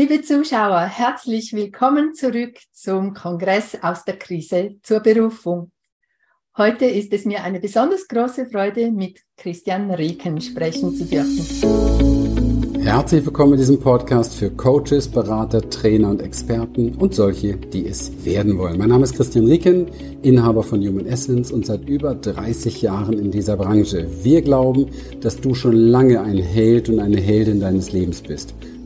Liebe Zuschauer, herzlich willkommen zurück zum Kongress aus der Krise zur Berufung. Heute ist es mir eine besonders große Freude, mit Christian Rieken sprechen zu dürfen. Herzlich willkommen in diesem Podcast für Coaches, Berater, Trainer und Experten und solche, die es werden wollen. Mein Name ist Christian Rieken, Inhaber von Human Essence und seit über 30 Jahren in dieser Branche. Wir glauben, dass du schon lange ein Held und eine Heldin deines Lebens bist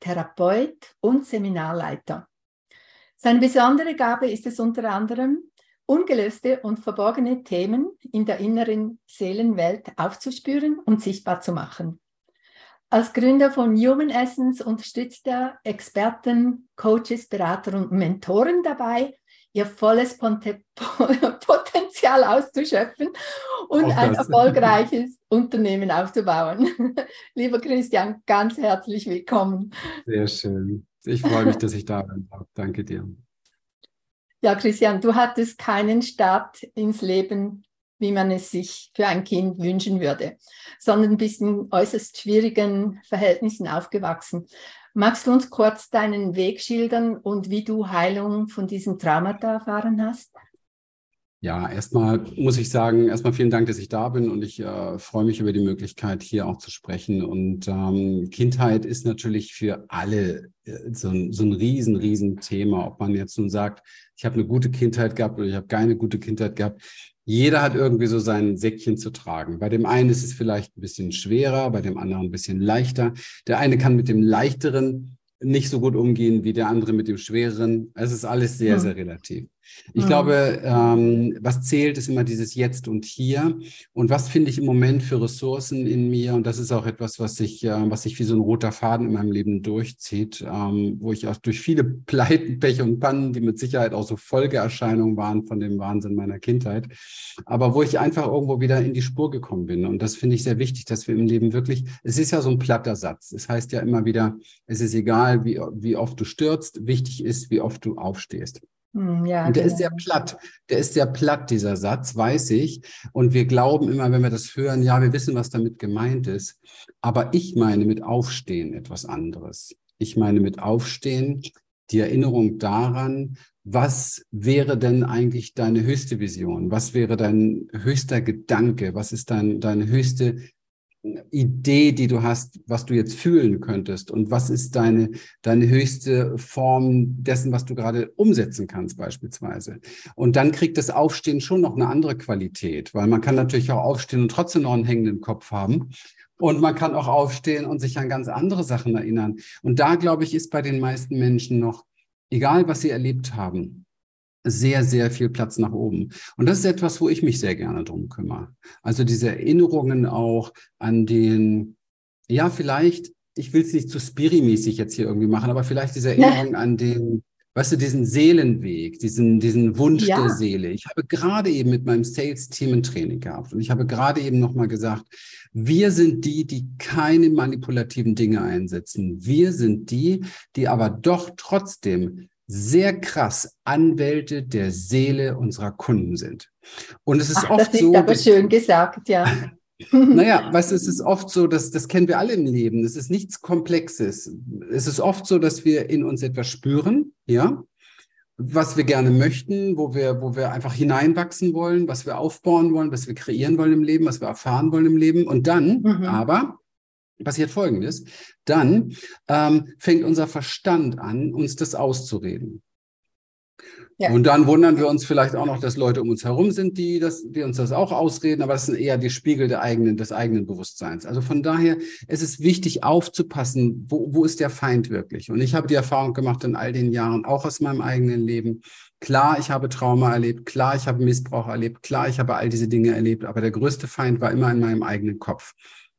Therapeut und Seminarleiter. Seine besondere Gabe ist es unter anderem, ungelöste und verborgene Themen in der inneren Seelenwelt aufzuspüren und sichtbar zu machen. Als Gründer von Human Essence unterstützt er Experten, Coaches, Berater und Mentoren dabei, ihr volles Potenzial auszuschöpfen und ein erfolgreiches Unternehmen aufzubauen. Lieber Christian, ganz herzlich willkommen. Sehr schön. Ich freue mich, dass ich da bin. Danke dir. Ja, Christian, du hattest keinen Start ins Leben, wie man es sich für ein Kind wünschen würde, sondern bist in äußerst schwierigen Verhältnissen aufgewachsen. Magst du uns kurz deinen Weg schildern und wie du Heilung von diesem Traumata erfahren hast? Ja, erstmal muss ich sagen, erstmal vielen Dank, dass ich da bin und ich äh, freue mich über die Möglichkeit, hier auch zu sprechen. Und ähm, Kindheit ist natürlich für alle äh, so, ein, so ein riesen, riesen Thema, ob man jetzt nun sagt, ich habe eine gute Kindheit gehabt oder ich habe keine gute Kindheit gehabt. Jeder hat irgendwie so sein Säckchen zu tragen. Bei dem einen ist es vielleicht ein bisschen schwerer, bei dem anderen ein bisschen leichter. Der eine kann mit dem leichteren nicht so gut umgehen wie der andere mit dem schwereren. Es ist alles sehr, hm. sehr relativ. Ich mhm. glaube, ähm, was zählt, ist immer dieses Jetzt und Hier. Und was finde ich im Moment für Ressourcen in mir? Und das ist auch etwas, was sich, äh, was sich wie so ein roter Faden in meinem Leben durchzieht, ähm, wo ich auch durch viele Pleiten, Pech und Pannen, die mit Sicherheit auch so Folgeerscheinungen waren von dem Wahnsinn meiner Kindheit, aber wo ich einfach irgendwo wieder in die Spur gekommen bin. Und das finde ich sehr wichtig, dass wir im Leben wirklich, es ist ja so ein platter Satz. Es heißt ja immer wieder, es ist egal, wie, wie oft du stürzt, wichtig ist, wie oft du aufstehst. Hm, ja, und der genau. ist sehr platt. Der ist sehr platt, dieser Satz, weiß ich. Und wir glauben immer, wenn wir das hören, ja, wir wissen, was damit gemeint ist. Aber ich meine mit Aufstehen etwas anderes. Ich meine mit Aufstehen die Erinnerung daran, was wäre denn eigentlich deine höchste Vision? Was wäre dein höchster Gedanke? Was ist dein, deine höchste Idee, die du hast, was du jetzt fühlen könntest und was ist deine, deine höchste Form dessen, was du gerade umsetzen kannst beispielsweise. Und dann kriegt das Aufstehen schon noch eine andere Qualität, weil man kann natürlich auch aufstehen und trotzdem noch einen hängenden Kopf haben. Und man kann auch aufstehen und sich an ganz andere Sachen erinnern. Und da, glaube ich, ist bei den meisten Menschen noch, egal was sie erlebt haben, sehr, sehr viel Platz nach oben. Und das ist etwas, wo ich mich sehr gerne drum kümmere. Also diese Erinnerungen auch an den, ja, vielleicht, ich will es nicht zu spirimäßig jetzt hier irgendwie machen, aber vielleicht diese Erinnerung an den, weißt du, diesen Seelenweg, diesen, diesen Wunsch ja. der Seele. Ich habe gerade eben mit meinem Sales-Team ein Training gehabt und ich habe gerade eben nochmal gesagt, wir sind die, die keine manipulativen Dinge einsetzen. Wir sind die, die aber doch trotzdem sehr krass Anwälte der Seele unserer Kunden sind. Und es ist Ach, oft das so. Das ist aber schön gesagt, ja. naja, weißt du, es ist oft so, dass das kennen wir alle im Leben. Es ist nichts Komplexes. Es ist oft so, dass wir in uns etwas spüren, ja, was wir gerne möchten, wo wir, wo wir einfach hineinwachsen wollen, was wir aufbauen wollen, was wir kreieren wollen im Leben, was wir erfahren wollen im Leben. Und dann mhm. aber passiert Folgendes. Dann ähm, fängt unser Verstand an, uns das auszureden. Ja. Und dann wundern wir uns vielleicht auch noch, dass Leute um uns herum sind, die, das, die uns das auch ausreden, aber das sind eher die Spiegel der eigenen, des eigenen Bewusstseins. Also von daher ist es wichtig aufzupassen, wo, wo ist der Feind wirklich? Und ich habe die Erfahrung gemacht in all den Jahren, auch aus meinem eigenen Leben. Klar, ich habe Trauma erlebt, klar, ich habe Missbrauch erlebt, klar, ich habe all diese Dinge erlebt, aber der größte Feind war immer in meinem eigenen Kopf.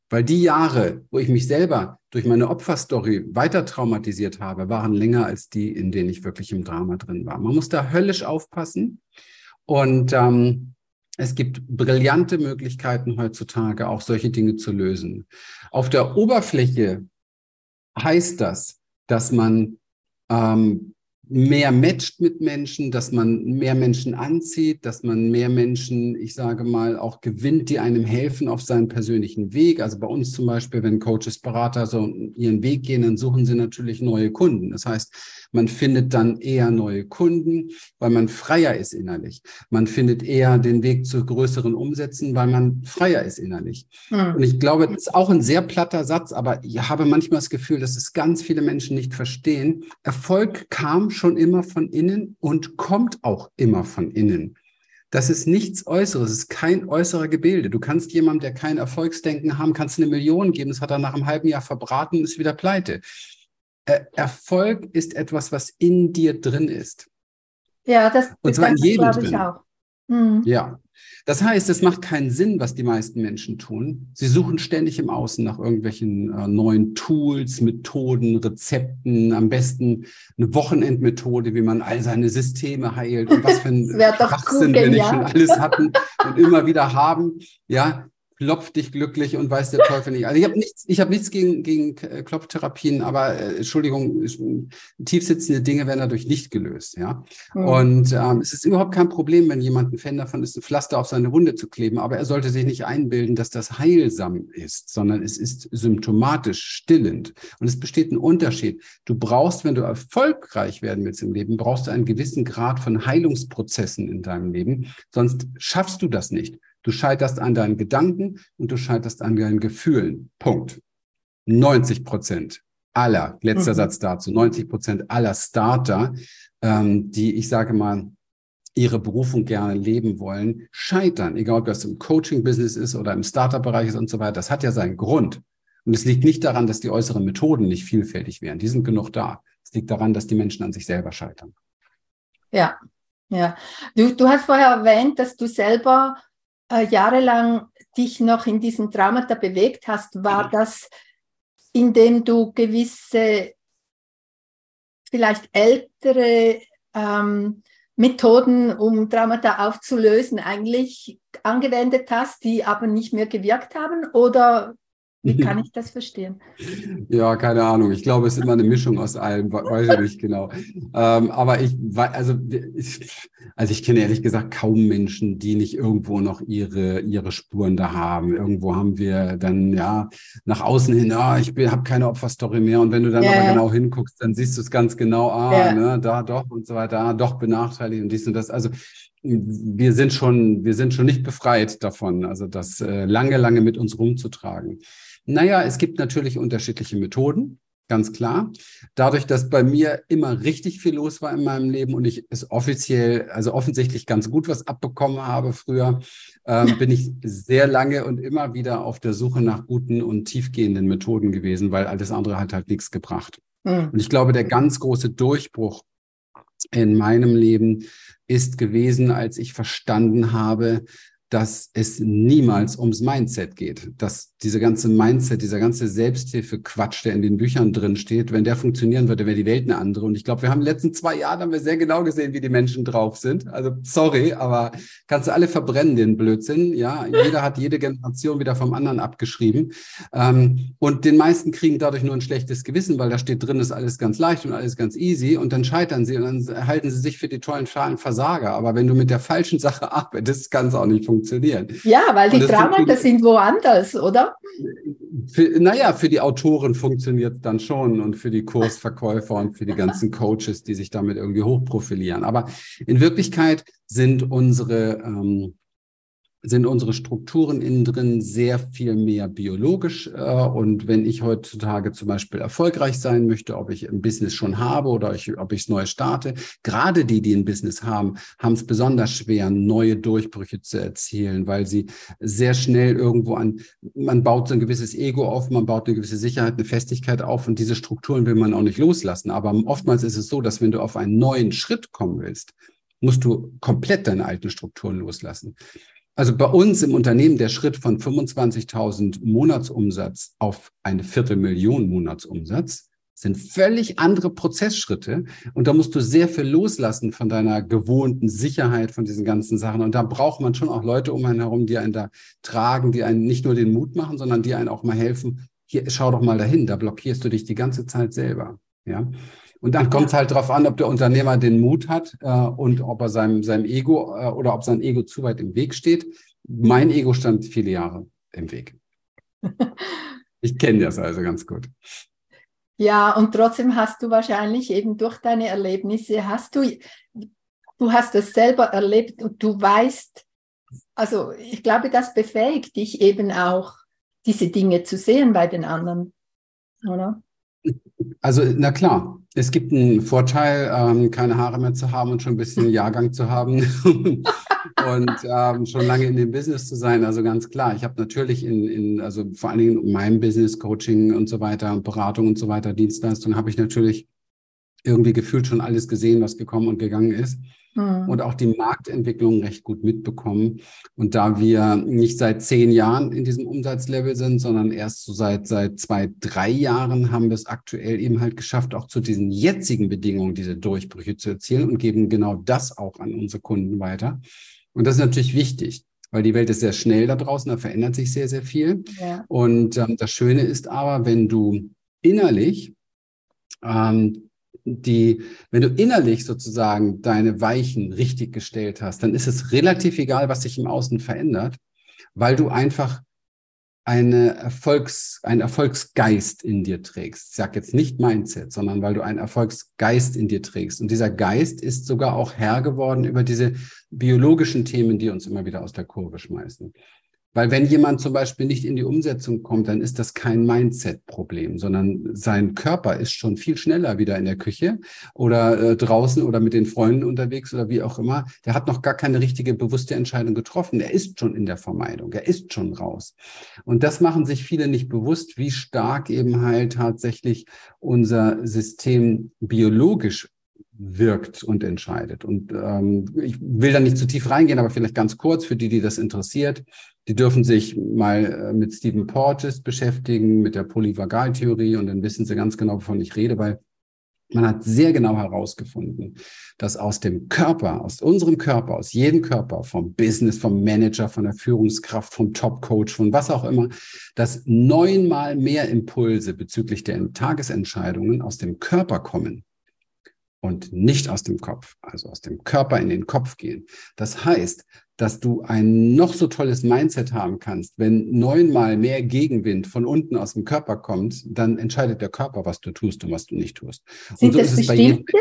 Weil die Jahre, wo ich mich selber durch meine Opferstory weiter traumatisiert habe, waren länger als die, in denen ich wirklich im Drama drin war. Man muss da höllisch aufpassen. Und ähm, es gibt brillante Möglichkeiten heutzutage, auch solche Dinge zu lösen. Auf der Oberfläche heißt das, dass man ähm, mehr matcht mit Menschen, dass man mehr Menschen anzieht, dass man mehr Menschen, ich sage mal, auch gewinnt, die einem helfen auf seinen persönlichen Weg. Also bei uns zum Beispiel, wenn Coaches, Berater so ihren Weg gehen, dann suchen sie natürlich neue Kunden. Das heißt, man findet dann eher neue Kunden, weil man freier ist innerlich. Man findet eher den Weg zu größeren Umsätzen, weil man freier ist innerlich. Mhm. Und ich glaube, das ist auch ein sehr platter Satz, aber ich habe manchmal das Gefühl, dass es ganz viele Menschen nicht verstehen. Erfolg kam schon immer von innen und kommt auch immer von innen. Das ist nichts Äußeres, es ist kein äußerer Gebilde. Du kannst jemandem, der kein Erfolgsdenken haben, kannst eine Million geben, das hat er nach einem halben Jahr verbraten und ist wieder pleite. Erfolg ist etwas, was in dir drin ist. Ja, das, und zwar in jedem drin. Ich auch. Mhm. Ja, das heißt, es macht keinen Sinn, was die meisten Menschen tun. Sie suchen ständig im Außen nach irgendwelchen äh, neuen Tools, Methoden, Rezepten, am besten eine Wochenendmethode, wie man all seine Systeme heilt und was für ein Schwachsinn wir nicht schon alles hatten und immer wieder haben. Ja, klopf dich glücklich und weiß der Teufel nicht. Also ich habe nichts, ich habe nichts gegen, gegen äh, Klopftherapien, aber äh, Entschuldigung, tiefsitzende Dinge werden dadurch nicht gelöst, ja. Mhm. Und ähm, es ist überhaupt kein Problem, wenn jemand ein Fan davon ist, ein Pflaster auf seine Wunde zu kleben, aber er sollte sich nicht einbilden, dass das heilsam ist, sondern es ist symptomatisch, stillend. Und es besteht ein Unterschied. Du brauchst, wenn du erfolgreich werden willst im Leben, brauchst du einen gewissen Grad von Heilungsprozessen in deinem Leben, sonst schaffst du das nicht. Du scheiterst an deinen Gedanken und du scheiterst an deinen Gefühlen. Punkt. 90 Prozent aller, letzter mhm. Satz dazu, 90 Prozent aller Starter, ähm, die, ich sage mal, ihre Berufung gerne leben wollen, scheitern, egal ob das im Coaching-Business ist oder im Startup-Bereich ist und so weiter. Das hat ja seinen Grund. Und es liegt nicht daran, dass die äußeren Methoden nicht vielfältig wären. Die sind genug da. Es liegt daran, dass die Menschen an sich selber scheitern. Ja, ja. Du, du hast vorher erwähnt, dass du selber äh, jahrelang dich noch in diesen Traumata bewegt hast, war mhm. das, indem du gewisse, vielleicht ältere ähm, Methoden, um Traumata aufzulösen, eigentlich angewendet hast, die aber nicht mehr gewirkt haben? Oder wie kann ich das verstehen? Ja, keine Ahnung. Ich glaube, es ist immer eine Mischung aus allem, weiß ich nicht genau. Ähm, aber ich, also, ich, also ich kenne ehrlich gesagt kaum Menschen, die nicht irgendwo noch ihre, ihre Spuren da haben. Irgendwo haben wir dann, ja, nach außen hin, ah, ich habe keine Opferstory mehr. Und wenn du dann ja, aber genau hinguckst, dann siehst du es ganz genau, ah, ja. ne, da doch und so weiter, ah, doch benachteiligt und dies und das. Also wir sind schon, wir sind schon nicht befreit davon, also das äh, lange, lange mit uns rumzutragen. Naja, es gibt natürlich unterschiedliche Methoden, ganz klar. Dadurch, dass bei mir immer richtig viel los war in meinem Leben und ich es offiziell, also offensichtlich ganz gut was abbekommen habe früher, äh, bin ich sehr lange und immer wieder auf der Suche nach guten und tiefgehenden Methoden gewesen, weil alles andere hat halt nichts gebracht. Mhm. Und ich glaube, der ganz große Durchbruch in meinem Leben ist gewesen, als ich verstanden habe, dass es niemals ums Mindset geht. Dass diese ganze Mindset, dieser ganze Selbsthilfe-Quatsch, der in den Büchern drin steht, wenn der funktionieren würde, wäre die Welt eine andere. Und ich glaube, wir haben in den letzten zwei Jahren haben wir sehr genau gesehen, wie die Menschen drauf sind. Also sorry, aber kannst du alle verbrennen, den Blödsinn. Ja, jeder hat jede Generation wieder vom anderen abgeschrieben. Ähm, und den meisten kriegen dadurch nur ein schlechtes Gewissen, weil da steht drin, ist alles ganz leicht und alles ganz easy. Und dann scheitern sie und dann halten sie sich für die tollen Versager. Aber wenn du mit der falschen Sache arbeitest, kann es auch nicht funktionieren funktionieren. Ja, weil die Traumata sind woanders, oder? Für, naja, für die Autoren funktioniert es dann schon und für die Kursverkäufer und für die ganzen Coaches, die sich damit irgendwie hochprofilieren. Aber in Wirklichkeit sind unsere ähm, sind unsere Strukturen innen drin sehr viel mehr biologisch. Äh, und wenn ich heutzutage zum Beispiel erfolgreich sein möchte, ob ich ein Business schon habe oder ich, ob ich es neu starte, gerade die, die ein Business haben, haben es besonders schwer, neue Durchbrüche zu erzielen, weil sie sehr schnell irgendwo an, man baut so ein gewisses Ego auf, man baut eine gewisse Sicherheit, eine Festigkeit auf und diese Strukturen will man auch nicht loslassen. Aber oftmals ist es so, dass wenn du auf einen neuen Schritt kommen willst, musst du komplett deine alten Strukturen loslassen. Also bei uns im Unternehmen der Schritt von 25.000 Monatsumsatz auf eine Viertelmillion Monatsumsatz sind völlig andere Prozessschritte. Und da musst du sehr viel loslassen von deiner gewohnten Sicherheit, von diesen ganzen Sachen. Und da braucht man schon auch Leute um einen herum, die einen da tragen, die einen nicht nur den Mut machen, sondern die einen auch mal helfen. Hier, schau doch mal dahin, da blockierst du dich die ganze Zeit selber. Ja. Und dann kommt es halt darauf an, ob der Unternehmer den Mut hat äh, und ob er seinem, seinem Ego äh, oder ob sein Ego zu weit im Weg steht. Mein Ego stand viele Jahre im Weg. Ich kenne das also ganz gut. Ja, und trotzdem hast du wahrscheinlich eben durch deine Erlebnisse, hast du, du hast es selber erlebt und du weißt, also ich glaube, das befähigt dich eben auch, diese Dinge zu sehen bei den anderen, oder? Also, na klar, es gibt einen Vorteil, ähm, keine Haare mehr zu haben und schon ein bisschen Jahrgang zu haben und ähm, schon lange in dem Business zu sein. Also ganz klar, ich habe natürlich in, in, also vor allen Dingen in meinem Business, Coaching und so weiter, Beratung und so weiter, Dienstleistung, habe ich natürlich irgendwie gefühlt schon alles gesehen, was gekommen und gegangen ist. Mhm. Und auch die Marktentwicklung recht gut mitbekommen. Und da wir nicht seit zehn Jahren in diesem Umsatzlevel sind, sondern erst so seit, seit zwei, drei Jahren haben wir es aktuell eben halt geschafft, auch zu diesen jetzigen Bedingungen diese Durchbrüche zu erzielen und geben genau das auch an unsere Kunden weiter. Und das ist natürlich wichtig weil die Welt ist sehr schnell da draußen, da verändert sich sehr, sehr viel. Ja. Und ähm, das Schöne ist aber, wenn du innerlich ähm, die, wenn du innerlich sozusagen deine Weichen richtig gestellt hast, dann ist es relativ egal, was sich im Außen verändert, weil du einfach eine Erfolgs, einen Erfolgsgeist in dir trägst. Ich sage jetzt nicht Mindset, sondern weil du einen Erfolgsgeist in dir trägst. Und dieser Geist ist sogar auch Herr geworden über diese biologischen Themen, die uns immer wieder aus der Kurve schmeißen. Weil wenn jemand zum Beispiel nicht in die Umsetzung kommt, dann ist das kein Mindset-Problem, sondern sein Körper ist schon viel schneller wieder in der Küche oder äh, draußen oder mit den Freunden unterwegs oder wie auch immer. Der hat noch gar keine richtige bewusste Entscheidung getroffen. Er ist schon in der Vermeidung. Er ist schon raus. Und das machen sich viele nicht bewusst, wie stark eben halt tatsächlich unser System biologisch wirkt und entscheidet. Und ähm, ich will da nicht zu tief reingehen, aber vielleicht ganz kurz für die, die das interessiert. Die dürfen sich mal äh, mit Stephen Porges beschäftigen, mit der Polyvagaltheorie und dann wissen sie ganz genau, wovon ich rede, weil man hat sehr genau herausgefunden, dass aus dem Körper, aus unserem Körper, aus jedem Körper, vom Business, vom Manager, von der Führungskraft, vom Top-Coach, von was auch immer, dass neunmal mehr Impulse bezüglich der Tagesentscheidungen aus dem Körper kommen und nicht aus dem Kopf, also aus dem Körper in den Kopf gehen. Das heißt, dass du ein noch so tolles Mindset haben kannst. Wenn neunmal mehr Gegenwind von unten aus dem Körper kommt, dann entscheidet der Körper, was du tust und was du nicht tust. Sind so das bestimmte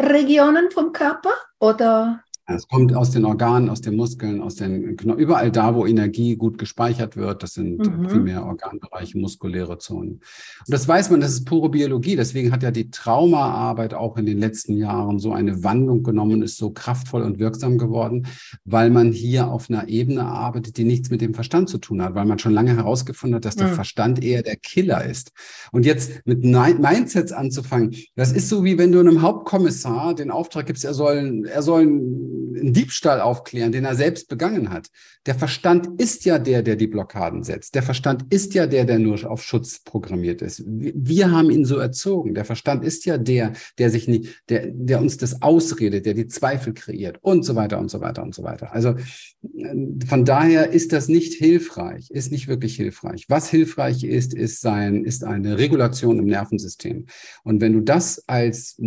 Regionen vom Körper oder? Es kommt aus den Organen, aus den Muskeln, aus den Knochen, überall da, wo Energie gut gespeichert wird. Das sind mhm. primär Organbereiche, muskuläre Zonen. Und das weiß man, das ist pure Biologie. Deswegen hat ja die Traumaarbeit auch in den letzten Jahren so eine Wandlung genommen, ist so kraftvoll und wirksam geworden, weil man hier auf einer Ebene arbeitet, die nichts mit dem Verstand zu tun hat, weil man schon lange herausgefunden hat, dass der mhm. Verstand eher der Killer ist. Und jetzt mit Mindsets anzufangen, das ist so wie wenn du einem Hauptkommissar den Auftrag gibst, er soll, er soll einen Diebstahl aufklären, den er selbst begangen hat. Der Verstand ist ja der, der die Blockaden setzt. Der Verstand ist ja der, der nur auf Schutz programmiert ist. Wir haben ihn so erzogen. Der Verstand ist ja der, der sich nicht, der, der uns das ausredet, der die Zweifel kreiert und so weiter und so weiter und so weiter. Also von daher ist das nicht hilfreich, ist nicht wirklich hilfreich. Was hilfreich ist, ist sein, ist eine Regulation im Nervensystem. Und wenn du das als,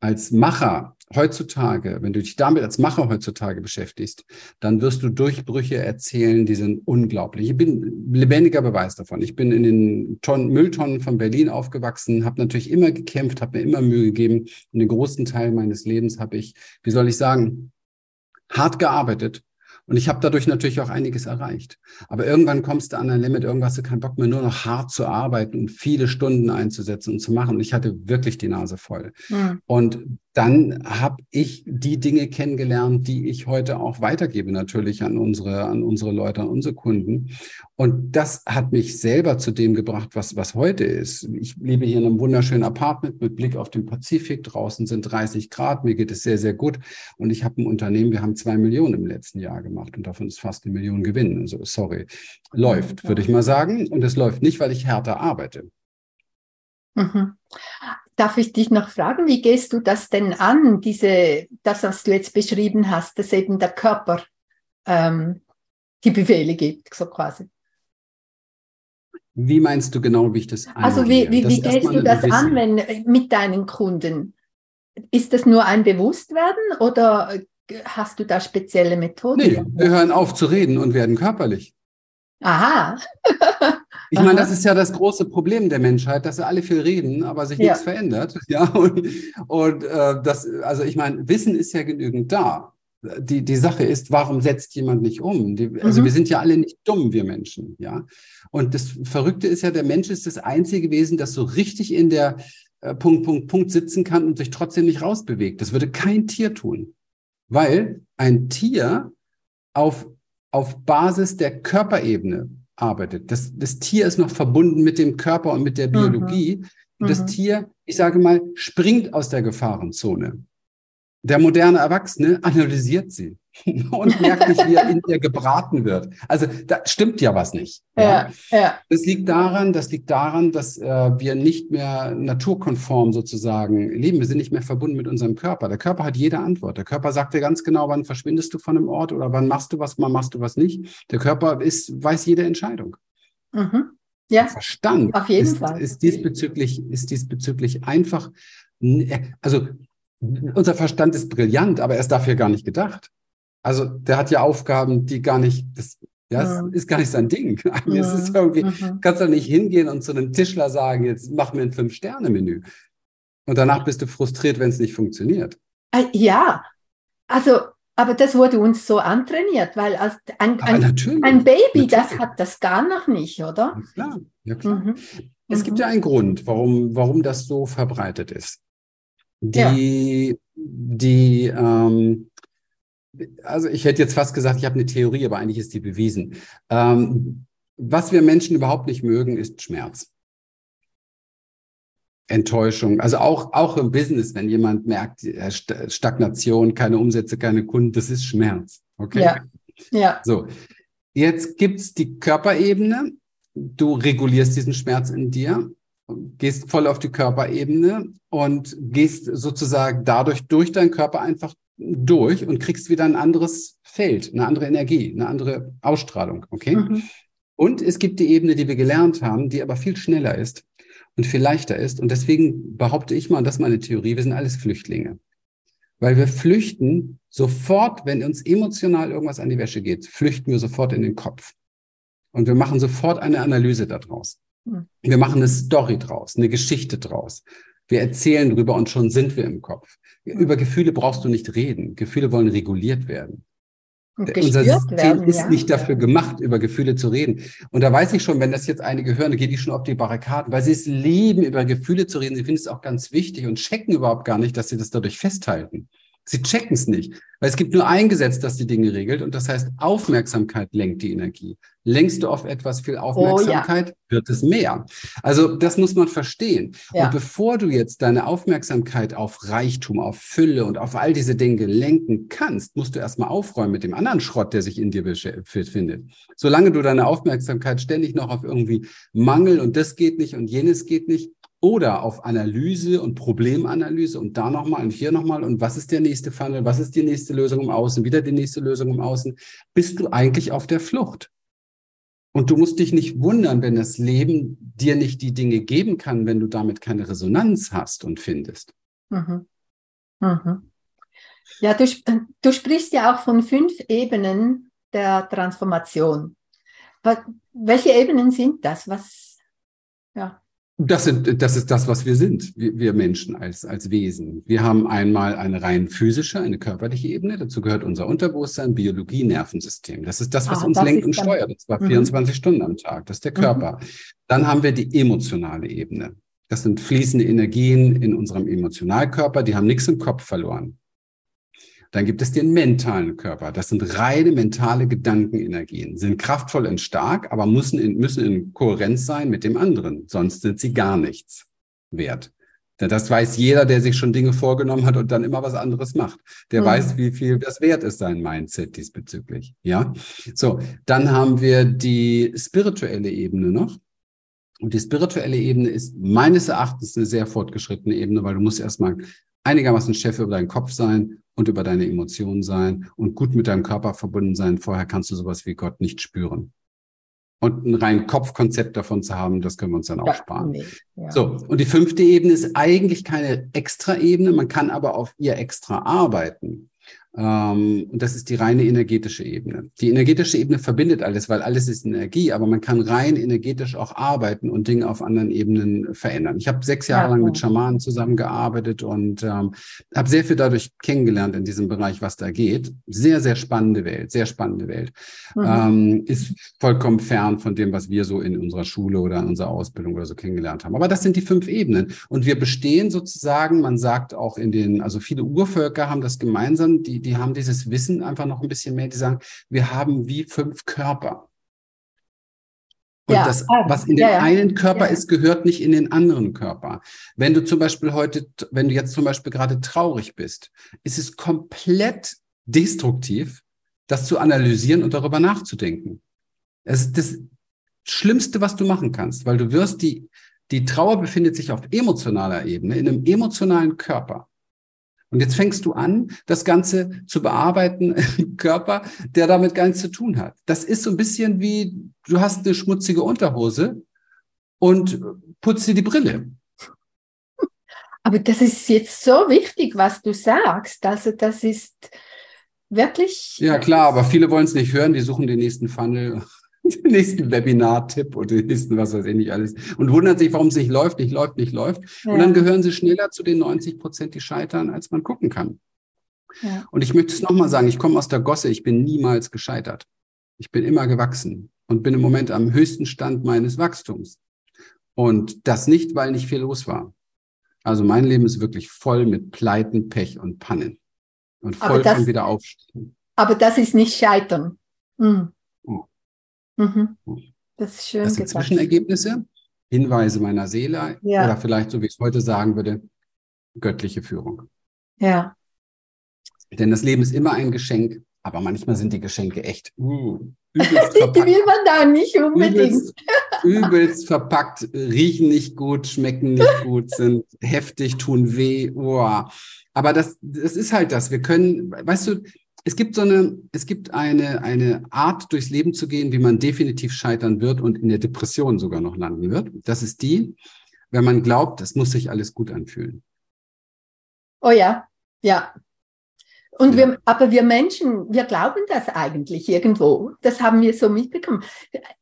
als Macher heutzutage, wenn du dich damit als Macher heutzutage beschäftigst, dann wirst du Durchbrüche erzählen, die sind unglaublich. Ich bin lebendiger Beweis davon. Ich bin in den Tonnen, Mülltonnen von Berlin aufgewachsen, habe natürlich immer gekämpft, habe mir immer Mühe gegeben und den großen Teil meines Lebens habe ich, wie soll ich sagen, hart gearbeitet und ich habe dadurch natürlich auch einiges erreicht. Aber irgendwann kommst du an ein Limit, irgendwas hast du keinen Bock mehr, nur noch hart zu arbeiten und viele Stunden einzusetzen und zu machen. Und ich hatte wirklich die Nase voll. Mhm. Und dann habe ich die Dinge kennengelernt, die ich heute auch weitergebe, natürlich an unsere, an unsere Leute, an unsere Kunden. Und das hat mich selber zu dem gebracht, was, was heute ist. Ich lebe hier in einem wunderschönen Apartment mit Blick auf den Pazifik. Draußen sind 30 Grad. Mir geht es sehr, sehr gut. Und ich habe ein Unternehmen, wir haben zwei Millionen im letzten Jahr gemacht und davon ist fast eine Million Gewinn. Also, sorry. Läuft, würde ich mal sagen. Und es läuft nicht, weil ich härter arbeite. Mhm. Darf ich dich noch fragen, wie gehst du das denn an, diese, das, was du jetzt beschrieben hast, dass eben der Körper ähm, die Befehle gibt, so quasi? Wie meinst du genau, wie ich das angehe? Also wie, wie, wie gehst du das an wenn, mit deinen Kunden? Ist das nur ein Bewusstwerden oder hast du da spezielle Methoden? Nee, wir hören auf zu reden und werden körperlich. Aha. Ich meine, das ist ja das große Problem der Menschheit, dass sie alle viel reden, aber sich ja. nichts verändert. Ja, und, und äh, das, also ich meine, Wissen ist ja genügend da. Die, die Sache ist, warum setzt jemand nicht um? Die, also mhm. wir sind ja alle nicht dumm, wir Menschen, ja. Und das Verrückte ist ja, der Mensch ist das einzige Wesen, das so richtig in der äh, Punkt, Punkt, Punkt sitzen kann und sich trotzdem nicht rausbewegt. Das würde kein Tier tun. Weil ein Tier auf, auf Basis der Körperebene arbeitet. Das, das Tier ist noch verbunden mit dem Körper und mit der Biologie. Mhm. Das mhm. Tier, ich sage mal, springt aus der Gefahrenzone. Der moderne Erwachsene analysiert sie und merkt nicht, wie er in ihr gebraten wird. Also da stimmt ja was nicht. Ja, ja. ja. Das liegt daran, das liegt daran, dass äh, wir nicht mehr naturkonform sozusagen leben. Wir sind nicht mehr verbunden mit unserem Körper. Der Körper hat jede Antwort. Der Körper sagt dir ganz genau, wann verschwindest du von einem Ort oder wann machst du was, wann machst du was nicht. Der Körper ist, weiß jede Entscheidung. Mhm. Ja. Der Verstand Auf jeden ist, Fall. ist diesbezüglich, ist diesbezüglich einfach, also unser Verstand ist brillant, aber er ist dafür gar nicht gedacht. Also der hat ja Aufgaben, die gar nicht, das ja, mhm. ist gar nicht sein Ding. Mhm. Es ist irgendwie, mhm. kannst du nicht hingehen und zu einem Tischler sagen, jetzt mach mir ein Fünf-Sterne-Menü. Und danach bist du frustriert, wenn es nicht funktioniert. Äh, ja, also, aber das wurde uns so antrainiert, weil als ein, ein, ein Baby, natürlich. das hat das gar noch nicht, oder? Ja, klar. Ja, klar. Mhm. Es gibt mhm. ja einen Grund, warum, warum das so verbreitet ist. Die, ja. die, ähm, also ich hätte jetzt fast gesagt, ich habe eine Theorie, aber eigentlich ist die bewiesen. Ähm, was wir Menschen überhaupt nicht mögen, ist Schmerz. Enttäuschung. Also auch, auch im Business, wenn jemand merkt, äh, Stagnation, keine Umsätze, keine Kunden, das ist Schmerz. Okay? Ja. ja. So. Jetzt gibt's die Körperebene. Du regulierst diesen Schmerz in dir, gehst voll auf die Körperebene und gehst sozusagen dadurch durch deinen Körper einfach durch und kriegst wieder ein anderes Feld, eine andere Energie, eine andere Ausstrahlung. Okay? Mhm. Und es gibt die Ebene, die wir gelernt haben, die aber viel schneller ist und viel leichter ist. Und deswegen behaupte ich mal, und das ist meine Theorie, wir sind alles Flüchtlinge. Weil wir flüchten sofort, wenn uns emotional irgendwas an die Wäsche geht, flüchten wir sofort in den Kopf. Und wir machen sofort eine Analyse daraus. Wir machen eine Story draus, eine Geschichte draus. Wir erzählen drüber und schon sind wir im Kopf. Über Gefühle brauchst du nicht reden. Gefühle wollen reguliert werden. Unser System werden, ist ja. nicht dafür gemacht, über Gefühle zu reden. Und da weiß ich schon, wenn das jetzt einige hören, dann geht die schon auf die Barrikaden, weil sie es lieben, über Gefühle zu reden. Sie finden es auch ganz wichtig und checken überhaupt gar nicht, dass sie das dadurch festhalten. Sie checken es nicht, weil es gibt nur ein Gesetz, das die Dinge regelt und das heißt, Aufmerksamkeit lenkt die Energie. Lenkst du auf etwas viel Aufmerksamkeit, oh, ja. wird es mehr. Also das muss man verstehen. Ja. Und bevor du jetzt deine Aufmerksamkeit auf Reichtum, auf Fülle und auf all diese Dinge lenken kannst, musst du erstmal aufräumen mit dem anderen Schrott, der sich in dir befindet. Solange du deine Aufmerksamkeit ständig noch auf irgendwie Mangel und das geht nicht und jenes geht nicht, oder auf Analyse und Problemanalyse und da nochmal und hier nochmal und was ist der nächste Funnel, was ist die nächste Lösung im Außen, wieder die nächste Lösung im Außen, bist du eigentlich auf der Flucht. Und du musst dich nicht wundern, wenn das Leben dir nicht die Dinge geben kann, wenn du damit keine Resonanz hast und findest. Mhm. Mhm. Ja, du, du sprichst ja auch von fünf Ebenen der Transformation. Welche Ebenen sind das? Was, ja. Das, sind, das ist das, was wir sind, wir, wir, Menschen als, als Wesen. Wir haben einmal eine rein physische, eine körperliche Ebene. Dazu gehört unser Unterbewusstsein, Biologie, Nervensystem. Das ist das, was ah, uns das lenkt und steuert. Das war 24 mhm. Stunden am Tag. Das ist der Körper. Mhm. Dann haben wir die emotionale Ebene. Das sind fließende Energien in unserem Emotionalkörper, die haben nichts im Kopf verloren. Dann gibt es den mentalen Körper. Das sind reine mentale Gedankenenergien, sind kraftvoll und stark, aber müssen in, müssen in Kohärenz sein mit dem anderen. Sonst sind sie gar nichts wert. Das weiß jeder, der sich schon Dinge vorgenommen hat und dann immer was anderes macht. Der mhm. weiß, wie viel das wert ist, sein Mindset diesbezüglich. Ja. So. Dann haben wir die spirituelle Ebene noch. Und die spirituelle Ebene ist meines Erachtens eine sehr fortgeschrittene Ebene, weil du musst erstmal einigermaßen Chef über deinen Kopf sein und über deine Emotionen sein und gut mit deinem Körper verbunden sein. Vorher kannst du sowas wie Gott nicht spüren. Und ein rein Kopfkonzept davon zu haben, das können wir uns dann auch ja, sparen. Nee, ja. So, und die fünfte Ebene ist eigentlich keine extra Ebene, man kann aber auf ihr extra arbeiten. Ähm, und das ist die reine energetische Ebene. Die energetische Ebene verbindet alles, weil alles ist Energie, aber man kann rein energetisch auch arbeiten und Dinge auf anderen Ebenen verändern. Ich habe sechs Jahre ja, lang mit Schamanen zusammengearbeitet und ähm, habe sehr viel dadurch kennengelernt in diesem Bereich, was da geht. Sehr, sehr spannende Welt, sehr spannende Welt. Mhm. Ähm, ist vollkommen fern von dem, was wir so in unserer Schule oder in unserer Ausbildung oder so kennengelernt haben. Aber das sind die fünf Ebenen. Und wir bestehen sozusagen, man sagt auch in den, also viele Urvölker haben das gemeinsam, die die, haben dieses Wissen einfach noch ein bisschen mehr, die sagen, wir haben wie fünf Körper. Und ja, das, was in ja, dem einen Körper ja. ist, gehört nicht in den anderen Körper. Wenn du zum Beispiel heute, wenn du jetzt zum Beispiel gerade traurig bist, ist es komplett destruktiv, das zu analysieren und darüber nachzudenken. Es ist das Schlimmste, was du machen kannst, weil du wirst die, die Trauer befindet sich auf emotionaler Ebene, in einem emotionalen Körper. Und jetzt fängst du an, das Ganze zu bearbeiten im Körper, der damit gar nichts zu tun hat. Das ist so ein bisschen wie, du hast eine schmutzige Unterhose und putzt dir die Brille. Aber das ist jetzt so wichtig, was du sagst. Also das ist wirklich. Ja klar, aber viele wollen es nicht hören, die suchen den nächsten Funnel den nächsten Webinar-Tipp und den nächsten, was weiß ich nicht alles. Und wundern sich, warum es nicht läuft, nicht läuft, nicht läuft. Ja. Und dann gehören sie schneller zu den 90 Prozent, die scheitern, als man gucken kann. Ja. Und ich möchte es nochmal sagen, ich komme aus der Gosse, ich bin niemals gescheitert. Ich bin immer gewachsen und bin im Moment am höchsten Stand meines Wachstums. Und das nicht, weil nicht viel los war. Also mein Leben ist wirklich voll mit Pleiten, Pech und Pannen. Und voll das, von wieder aufstehen. Aber das ist nicht Scheitern. Mhm. Mhm. Das ist schön. Das sind gesagt. Zwischenergebnisse, Hinweise meiner Seele ja. oder vielleicht, so wie ich es heute sagen würde, göttliche Führung. Ja. Denn das Leben ist immer ein Geschenk, aber manchmal sind die Geschenke echt uh, übelst verpackt. Will man da nicht unbedingt. Übelst, übelst verpackt, riechen nicht gut, schmecken nicht gut, sind heftig, tun weh. Oh. Aber das, das ist halt das. Wir können, weißt du, es gibt so eine, es gibt eine, eine Art, durchs Leben zu gehen, wie man definitiv scheitern wird und in der Depression sogar noch landen wird. Das ist die, wenn man glaubt, es muss sich alles gut anfühlen. Oh ja, ja. Und ja. wir, aber wir Menschen, wir glauben das eigentlich irgendwo. Das haben wir so mitbekommen.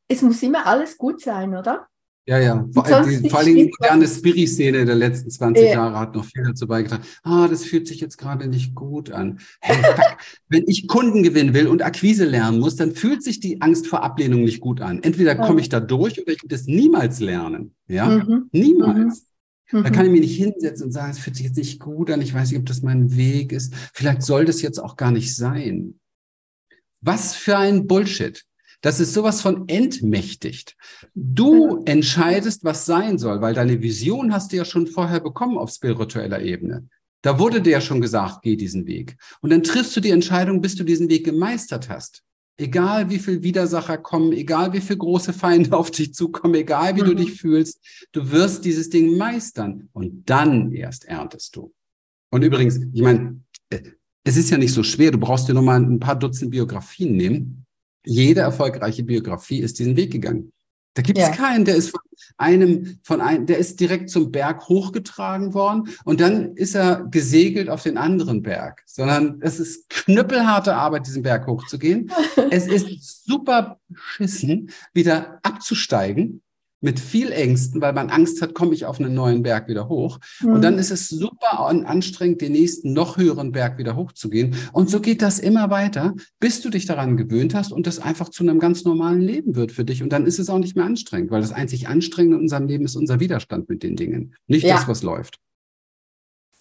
Es muss immer alles gut sein, oder? Ja, ja. Vor, die, vor allem die moderne Spiri-Szene der letzten 20 ja. Jahre hat noch viel dazu beigetragen. Ah, das fühlt sich jetzt gerade nicht gut an. Hey, fuck, wenn ich Kunden gewinnen will und Akquise lernen muss, dann fühlt sich die Angst vor Ablehnung nicht gut an. Entweder komme ich da durch oder ich will das niemals lernen. Ja, mhm. niemals. Mhm. Da kann ich mich nicht hinsetzen und sagen, es fühlt sich jetzt nicht gut an. Ich weiß nicht, ob das mein Weg ist. Vielleicht soll das jetzt auch gar nicht sein. Was für ein Bullshit. Das ist sowas von entmächtigt. Du entscheidest, was sein soll, weil deine Vision hast du ja schon vorher bekommen auf spiritueller Ebene. Da wurde dir ja schon gesagt, geh diesen Weg. Und dann triffst du die Entscheidung, bis du diesen Weg gemeistert hast. Egal wie viel Widersacher kommen, egal wie viel große Feinde auf dich zukommen, egal wie mhm. du dich fühlst, du wirst dieses Ding meistern und dann erst erntest du. Und übrigens, ich meine, äh, es ist ja nicht so schwer, du brauchst dir nur mal ein paar Dutzend Biografien nehmen jede erfolgreiche Biografie ist diesen Weg gegangen. Da gibt es ja. keinen, der ist von einem, von einem, der ist direkt zum Berg hochgetragen worden und dann ist er gesegelt auf den anderen Berg, sondern es ist knüppelharte Arbeit, diesen Berg hochzugehen. es ist super beschissen, wieder abzusteigen mit viel Ängsten, weil man Angst hat, komme ich auf einen neuen Berg wieder hoch. Mhm. Und dann mhm. ist es super anstrengend, den nächsten noch höheren Berg wieder hochzugehen. Und so geht das immer weiter, bis du dich daran gewöhnt hast und das einfach zu einem ganz normalen Leben wird für dich. Und dann ist es auch nicht mehr anstrengend, weil das einzig Anstrengende in unserem Leben ist unser Widerstand mit den Dingen, nicht ja. das, was läuft.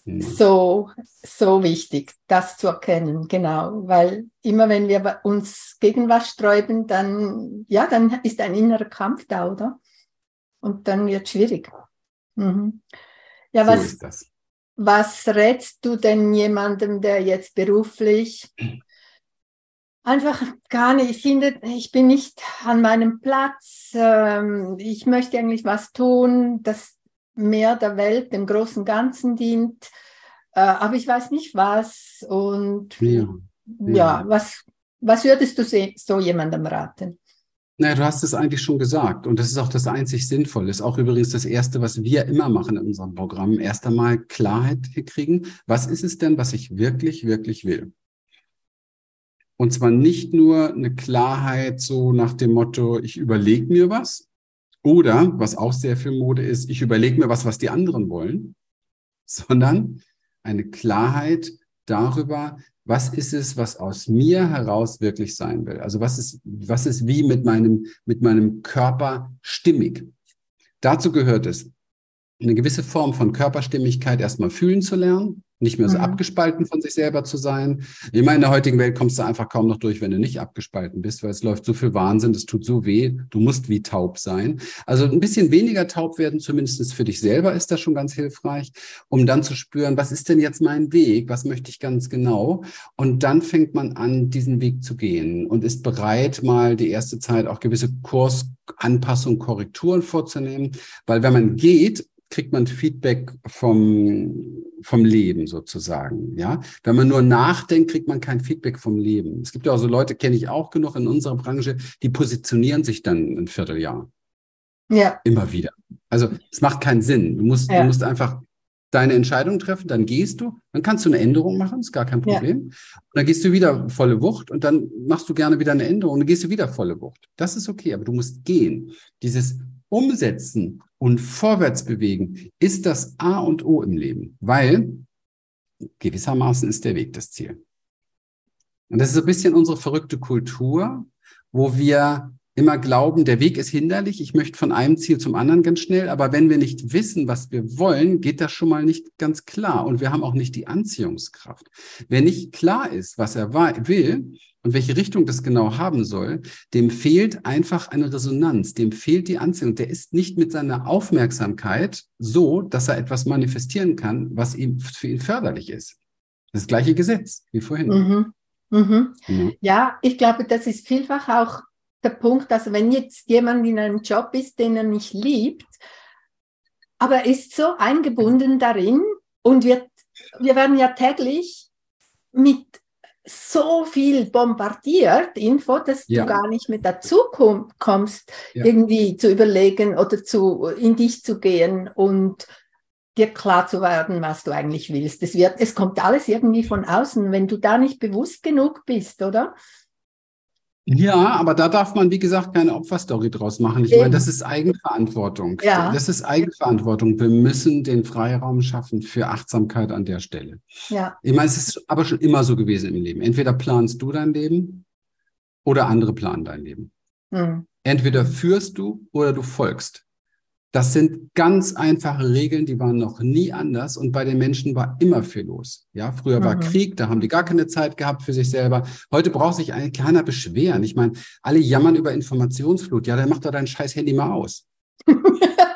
Mhm. So, so wichtig, das zu erkennen, genau, weil immer wenn wir uns gegen was sträuben, dann, ja, dann ist ein innerer Kampf da, oder? Und dann wird es schwierig. Mhm. Ja, so was, was rätst du denn jemandem, der jetzt beruflich einfach gar nicht findet, ich bin nicht an meinem Platz, ähm, ich möchte eigentlich was tun, das mehr der Welt, dem großen Ganzen dient, äh, aber ich weiß nicht was und ja, ja. ja was, was würdest du so jemandem raten? Naja, du hast es eigentlich schon gesagt und das ist auch das einzig Sinnvolle. Ist auch übrigens das Erste, was wir immer machen in unserem Programm. Erst einmal Klarheit kriegen. Was ist es denn, was ich wirklich, wirklich will? Und zwar nicht nur eine Klarheit so nach dem Motto, ich überlege mir was oder, was auch sehr viel Mode ist, ich überlege mir was, was die anderen wollen, sondern eine Klarheit darüber, was ist es, was aus mir heraus wirklich sein will? Also was ist, was ist wie mit meinem, mit meinem Körper stimmig? Dazu gehört es, eine gewisse Form von Körperstimmigkeit erstmal fühlen zu lernen, nicht mehr so mhm. abgespalten von sich selber zu sein. Ich meine, in der heutigen Welt kommst du einfach kaum noch durch, wenn du nicht abgespalten bist, weil es läuft so viel Wahnsinn, es tut so weh, du musst wie taub sein. Also ein bisschen weniger taub werden, zumindest für dich selber, ist das schon ganz hilfreich, um dann zu spüren, was ist denn jetzt mein Weg, was möchte ich ganz genau. Und dann fängt man an, diesen Weg zu gehen und ist bereit, mal die erste Zeit auch gewisse Kursanpassungen, Korrekturen vorzunehmen, weil wenn man geht, kriegt man Feedback vom, vom Leben sozusagen. Ja, wenn man nur nachdenkt, kriegt man kein Feedback vom Leben. Es gibt ja auch so Leute, kenne ich auch genug in unserer Branche, die positionieren sich dann ein Vierteljahr. Ja. Immer wieder. Also es macht keinen Sinn. Du musst, ja. du musst einfach deine Entscheidung treffen, dann gehst du, dann kannst du eine Änderung machen, ist gar kein Problem. Ja. Und dann gehst du wieder volle Wucht und dann machst du gerne wieder eine Änderung und dann gehst du wieder volle Wucht. Das ist okay, aber du musst gehen. Dieses Umsetzen und vorwärts bewegen ist das A und O im Leben, weil gewissermaßen ist der Weg das Ziel. Und das ist ein bisschen unsere verrückte Kultur, wo wir immer glauben, der Weg ist hinderlich, ich möchte von einem Ziel zum anderen ganz schnell, aber wenn wir nicht wissen, was wir wollen, geht das schon mal nicht ganz klar und wir haben auch nicht die Anziehungskraft. Wer nicht klar ist, was er will, und welche Richtung das genau haben soll, dem fehlt einfach eine Resonanz, dem fehlt die Anziehung. Der ist nicht mit seiner Aufmerksamkeit so, dass er etwas manifestieren kann, was ihm für ihn förderlich ist. Das gleiche Gesetz wie vorhin. Mhm. Mhm. Mhm. Ja, ich glaube, das ist vielfach auch der Punkt, dass wenn jetzt jemand in einem Job ist, den er nicht liebt, aber er ist so eingebunden darin und wir, wir werden ja täglich mit so viel bombardiert, Info, dass ja. du gar nicht mehr dazu komm, kommst, ja. irgendwie zu überlegen oder zu, in dich zu gehen und dir klar zu werden, was du eigentlich willst. Es, wird, es kommt alles irgendwie von außen, wenn du da nicht bewusst genug bist, oder? Ja, aber da darf man, wie gesagt, keine Opferstory draus machen. Ich Eben. meine, das ist Eigenverantwortung. Ja. Das ist Eigenverantwortung. Wir müssen den Freiraum schaffen für Achtsamkeit an der Stelle. Ja. Ich meine, es ist aber schon immer so gewesen im Leben. Entweder planst du dein Leben oder andere planen dein Leben. Hm. Entweder führst du oder du folgst. Das sind ganz einfache Regeln, die waren noch nie anders und bei den Menschen war immer viel los. Ja, früher war mhm. Krieg, da haben die gar keine Zeit gehabt für sich selber. Heute braucht sich eigentlich keiner beschweren. Ich meine, alle jammern über Informationsflut. Ja, dann mach doch dein scheiß Handy mal aus.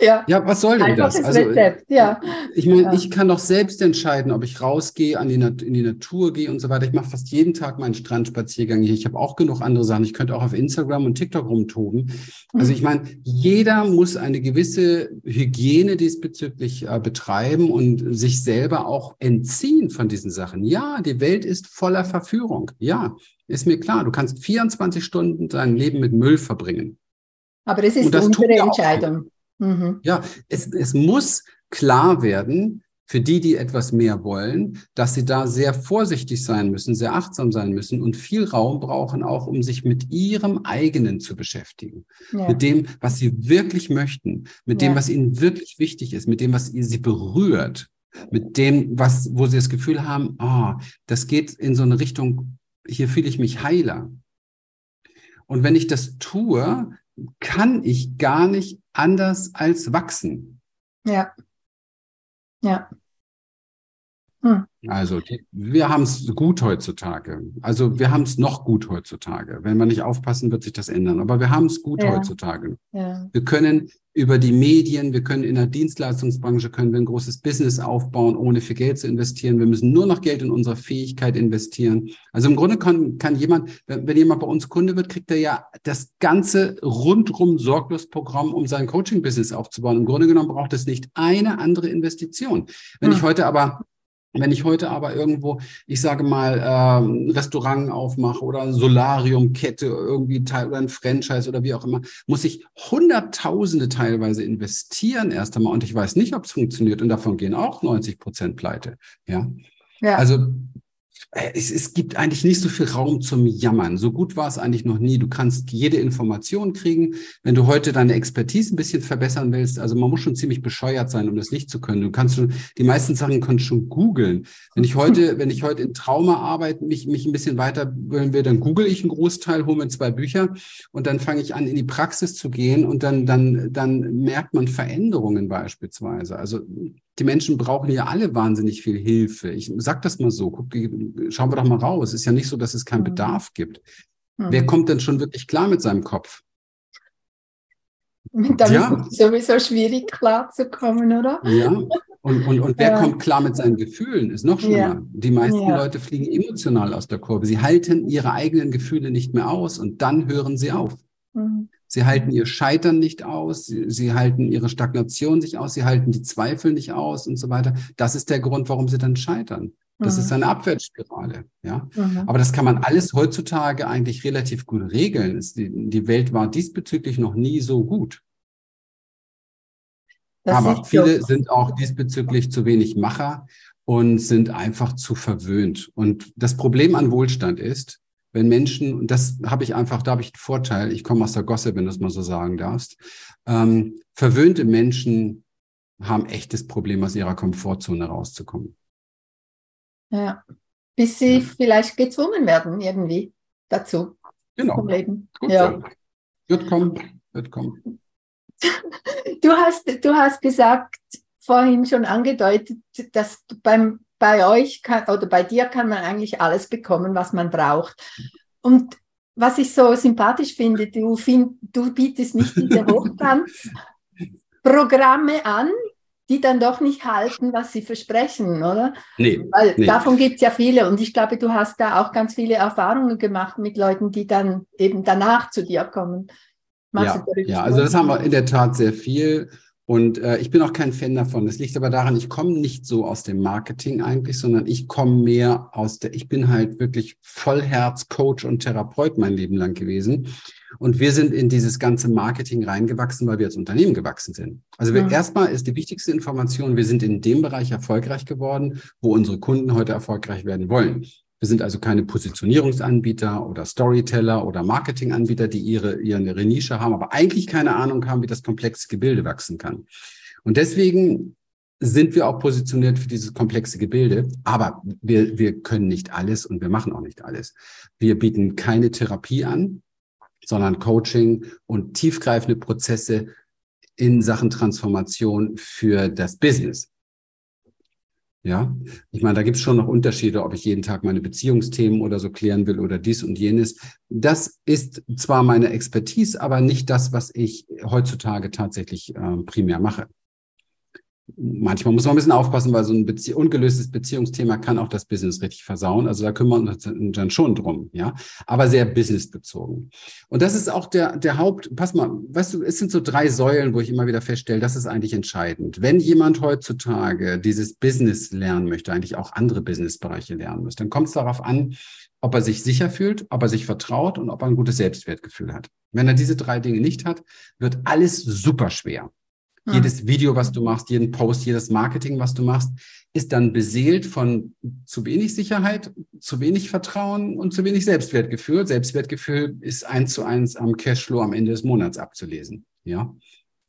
Ja. ja, was soll denn das? Also, ja. Ich meine, ja. ich kann doch selbst entscheiden, ob ich rausgehe, an die in die Natur gehe und so weiter. Ich mache fast jeden Tag meinen Strandspaziergang hier. Ich habe auch genug andere Sachen. Ich könnte auch auf Instagram und TikTok rumtoben. Also ich meine, jeder muss eine gewisse Hygiene diesbezüglich äh, betreiben und sich selber auch entziehen von diesen Sachen. Ja, die Welt ist voller Verführung. Ja, ist mir klar. Du kannst 24 Stunden dein Leben mit Müll verbringen. Aber es ist unsere Entscheidung. Mhm. Ja, es, es muss klar werden, für die, die etwas mehr wollen, dass sie da sehr vorsichtig sein müssen, sehr achtsam sein müssen und viel Raum brauchen, auch um sich mit ihrem eigenen zu beschäftigen. Ja. Mit dem, was sie wirklich möchten, mit ja. dem, was ihnen wirklich wichtig ist, mit dem, was sie berührt, mit dem, was, wo sie das Gefühl haben, ah, oh, das geht in so eine Richtung, hier fühle ich mich heiler. Und wenn ich das tue, kann ich gar nicht anders als wachsen. Ja. Ja. Hm. Also die, wir haben es gut heutzutage. Also wir haben es noch gut heutzutage. Wenn wir nicht aufpassen, wird sich das ändern. Aber wir haben es gut ja. heutzutage. Ja. Wir können über die Medien, wir können in der Dienstleistungsbranche, können wir ein großes Business aufbauen, ohne viel Geld zu investieren. Wir müssen nur noch Geld in unsere Fähigkeit investieren. Also im Grunde kann, kann jemand, wenn, wenn jemand bei uns Kunde wird, kriegt er ja das ganze rundrum sorglos Programm, um sein Coaching-Business aufzubauen. Im Grunde genommen braucht es nicht eine andere Investition. Wenn hm. ich heute aber wenn ich heute aber irgendwo, ich sage mal, ähm, Restaurant aufmache oder Solariumkette irgendwie teil oder ein Franchise oder wie auch immer, muss ich Hunderttausende teilweise investieren erst einmal und ich weiß nicht, ob es funktioniert und davon gehen auch 90 Prozent pleite. Ja. ja. Also es, es, gibt eigentlich nicht so viel Raum zum Jammern. So gut war es eigentlich noch nie. Du kannst jede Information kriegen. Wenn du heute deine Expertise ein bisschen verbessern willst, also man muss schon ziemlich bescheuert sein, um das nicht zu können. Du kannst schon, die meisten Sachen kannst schon googeln. Wenn ich heute, wenn ich heute in Traumaarbeit mich, mich ein bisschen weiterbilden will, dann google ich einen Großteil, hole mir zwei Bücher und dann fange ich an, in die Praxis zu gehen und dann, dann, dann merkt man Veränderungen beispielsweise. Also die Menschen brauchen ja alle wahnsinnig viel Hilfe. Ich sag das mal so, guck, schauen wir doch mal raus. Es ist ja nicht so, dass es keinen mhm. Bedarf gibt. Mhm. Wer kommt denn schon wirklich klar mit seinem Kopf? Damit ja. ist sowieso schwierig klarzukommen, oder? Ja. Und, und, und wer ja. kommt klar mit seinen Gefühlen, ist noch schlimmer. Ja. Die meisten ja. Leute fliegen emotional aus der Kurve. Sie halten ihre eigenen Gefühle nicht mehr aus und dann hören sie auf. Mhm. Sie halten ihr Scheitern nicht aus, sie, sie, halten ihre Stagnation nicht aus, sie halten die Zweifel nicht aus und so weiter. Das ist der Grund, warum sie dann scheitern. Das mhm. ist eine Abwärtsspirale, ja. Mhm. Aber das kann man alles heutzutage eigentlich relativ gut regeln. Die, die Welt war diesbezüglich noch nie so gut. Das Aber viele so. sind auch diesbezüglich zu wenig Macher und sind einfach zu verwöhnt. Und das Problem an Wohlstand ist, wenn Menschen, und das habe ich einfach, da habe ich einen Vorteil, ich komme aus der Gosse, wenn du es mal so sagen darfst, ähm, verwöhnte Menschen haben echtes Problem, aus ihrer Komfortzone rauszukommen. Ja, bis sie ja. vielleicht gezwungen werden, irgendwie dazu. Genau. Leben. Gut ja. So. Wird kommen, wird kommen. Du hast, du hast gesagt, vorhin schon angedeutet, dass beim bei euch kann, oder bei dir kann man eigentlich alles bekommen, was man braucht. Und was ich so sympathisch finde, du, find, du bietest nicht diese Hochglanzprogramme an, die dann doch nicht halten, was sie versprechen, oder? Nee. Weil nee. davon gibt es ja viele und ich glaube, du hast da auch ganz viele Erfahrungen gemacht mit Leuten, die dann eben danach zu dir kommen. ja, ja, also das haben wir in der Tat sehr viel. Und äh, ich bin auch kein Fan davon. Das liegt aber daran, ich komme nicht so aus dem Marketing eigentlich, sondern ich komme mehr aus der, ich bin halt wirklich Vollherz Coach und Therapeut mein Leben lang gewesen. Und wir sind in dieses ganze Marketing reingewachsen, weil wir als Unternehmen gewachsen sind. Also wir, ja. erstmal ist die wichtigste Information, wir sind in dem Bereich erfolgreich geworden, wo unsere Kunden heute erfolgreich werden wollen. Wir sind also keine Positionierungsanbieter oder Storyteller oder Marketinganbieter, die ihre, ihre Nische haben, aber eigentlich keine Ahnung haben, wie das komplexe Gebilde wachsen kann. Und deswegen sind wir auch positioniert für dieses komplexe Gebilde. Aber wir, wir können nicht alles und wir machen auch nicht alles. Wir bieten keine Therapie an, sondern Coaching und tiefgreifende Prozesse in Sachen Transformation für das Business. Ja, ich meine, da gibt es schon noch Unterschiede, ob ich jeden Tag meine Beziehungsthemen oder so klären will oder dies und jenes. Das ist zwar meine Expertise, aber nicht das, was ich heutzutage tatsächlich äh, primär mache manchmal muss man ein bisschen aufpassen, weil so ein Bezie ungelöstes Beziehungsthema kann auch das Business richtig versauen. Also da kümmern wir uns dann schon drum, ja. Aber sehr businessbezogen. Und das ist auch der, der Haupt, pass mal, weißt du, es sind so drei Säulen, wo ich immer wieder feststelle, das ist eigentlich entscheidend. Wenn jemand heutzutage dieses Business lernen möchte, eigentlich auch andere Businessbereiche lernen muss, dann kommt es darauf an, ob er sich sicher fühlt, ob er sich vertraut und ob er ein gutes Selbstwertgefühl hat. Wenn er diese drei Dinge nicht hat, wird alles super schwer. Hm. Jedes Video, was du machst, jeden Post, jedes Marketing, was du machst, ist dann beseelt von zu wenig Sicherheit, zu wenig Vertrauen und zu wenig Selbstwertgefühl. Selbstwertgefühl ist eins zu eins am Cashflow am Ende des Monats abzulesen. Ja.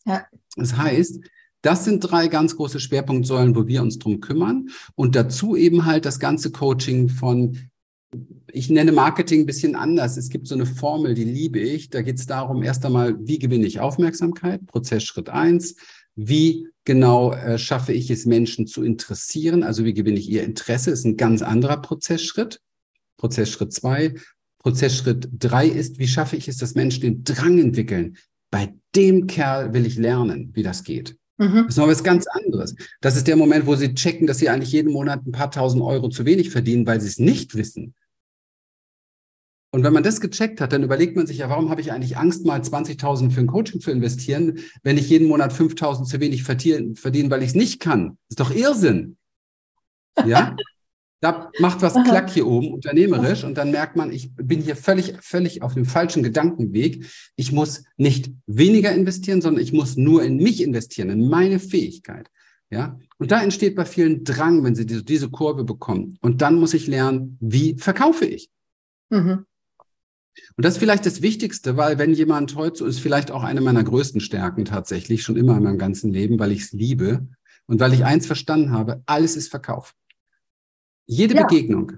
ja. Das heißt, das sind drei ganz große Schwerpunktsäulen, wo wir uns drum kümmern. Und dazu eben halt das ganze Coaching von, ich nenne Marketing ein bisschen anders. Es gibt so eine Formel, die liebe ich. Da geht es darum, erst einmal, wie gewinne ich Aufmerksamkeit? Prozess Schritt eins. Wie genau äh, schaffe ich es, Menschen zu interessieren? Also wie gewinne ich ihr Interesse? Ist ein ganz anderer Prozessschritt. Prozessschritt zwei. Prozessschritt drei ist, wie schaffe ich es, dass Menschen den Drang entwickeln? Bei dem Kerl will ich lernen, wie das geht. Mhm. Das ist noch was ganz anderes. Das ist der Moment, wo sie checken, dass sie eigentlich jeden Monat ein paar tausend Euro zu wenig verdienen, weil sie es nicht wissen. Und wenn man das gecheckt hat, dann überlegt man sich ja, warum habe ich eigentlich Angst, mal 20.000 für ein Coaching zu investieren, wenn ich jeden Monat 5.000 zu wenig verdiene, weil ich es nicht kann. Das ist doch Irrsinn. Ja? Da macht was Klack hier oben unternehmerisch und dann merkt man, ich bin hier völlig, völlig auf dem falschen Gedankenweg. Ich muss nicht weniger investieren, sondern ich muss nur in mich investieren, in meine Fähigkeit. Ja, und da entsteht bei vielen Drang, wenn sie diese, diese Kurve bekommen. Und dann muss ich lernen, wie verkaufe ich? Mhm. Und das ist vielleicht das Wichtigste, weil wenn jemand heute ist, vielleicht auch eine meiner größten Stärken tatsächlich, schon immer in meinem ganzen Leben, weil ich es liebe und weil ich eins verstanden habe, alles ist Verkauf. Jede ja. Begegnung,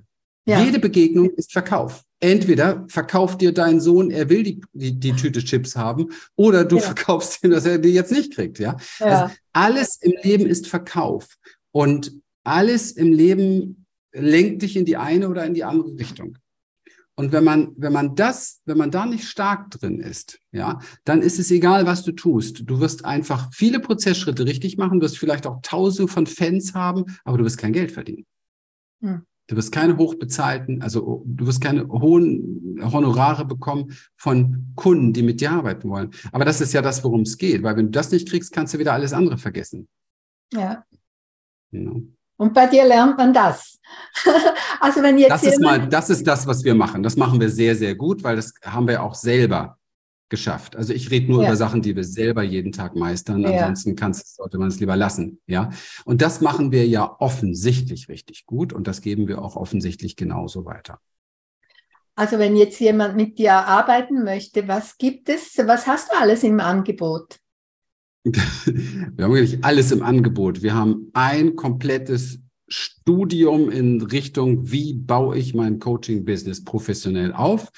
ja. jede Begegnung ist Verkauf. Entweder verkauft dir dein Sohn, er will die, die, die Tüte Chips haben, oder du ja. verkaufst ihm, dass er die jetzt nicht kriegt. Ja? Also alles im Leben ist Verkauf. Und alles im Leben lenkt dich in die eine oder in die andere Richtung. Und wenn man, wenn man das, wenn man da nicht stark drin ist, ja, dann ist es egal, was du tust. Du wirst einfach viele Prozessschritte richtig machen, wirst vielleicht auch tausende von Fans haben, aber du wirst kein Geld verdienen. Hm. Du wirst keine hochbezahlten, also du wirst keine hohen Honorare bekommen von Kunden, die mit dir arbeiten wollen. Aber das ist ja das, worum es geht, weil wenn du das nicht kriegst, kannst du wieder alles andere vergessen. Ja. ja. Und bei dir lernt man das. also wenn jetzt das ist mal, das ist das, was wir machen. Das machen wir sehr, sehr gut, weil das haben wir auch selber geschafft. Also ich rede nur ja. über Sachen, die wir selber jeden Tag meistern. Ansonsten kannst, sollte man es lieber lassen. Ja. Und das machen wir ja offensichtlich richtig gut und das geben wir auch offensichtlich genauso weiter. Also wenn jetzt jemand mit dir arbeiten möchte, was gibt es? Was hast du alles im Angebot? Wir haben wirklich alles im Angebot. Wir haben ein komplettes Studium in Richtung, wie baue ich mein Coaching-Business professionell auf.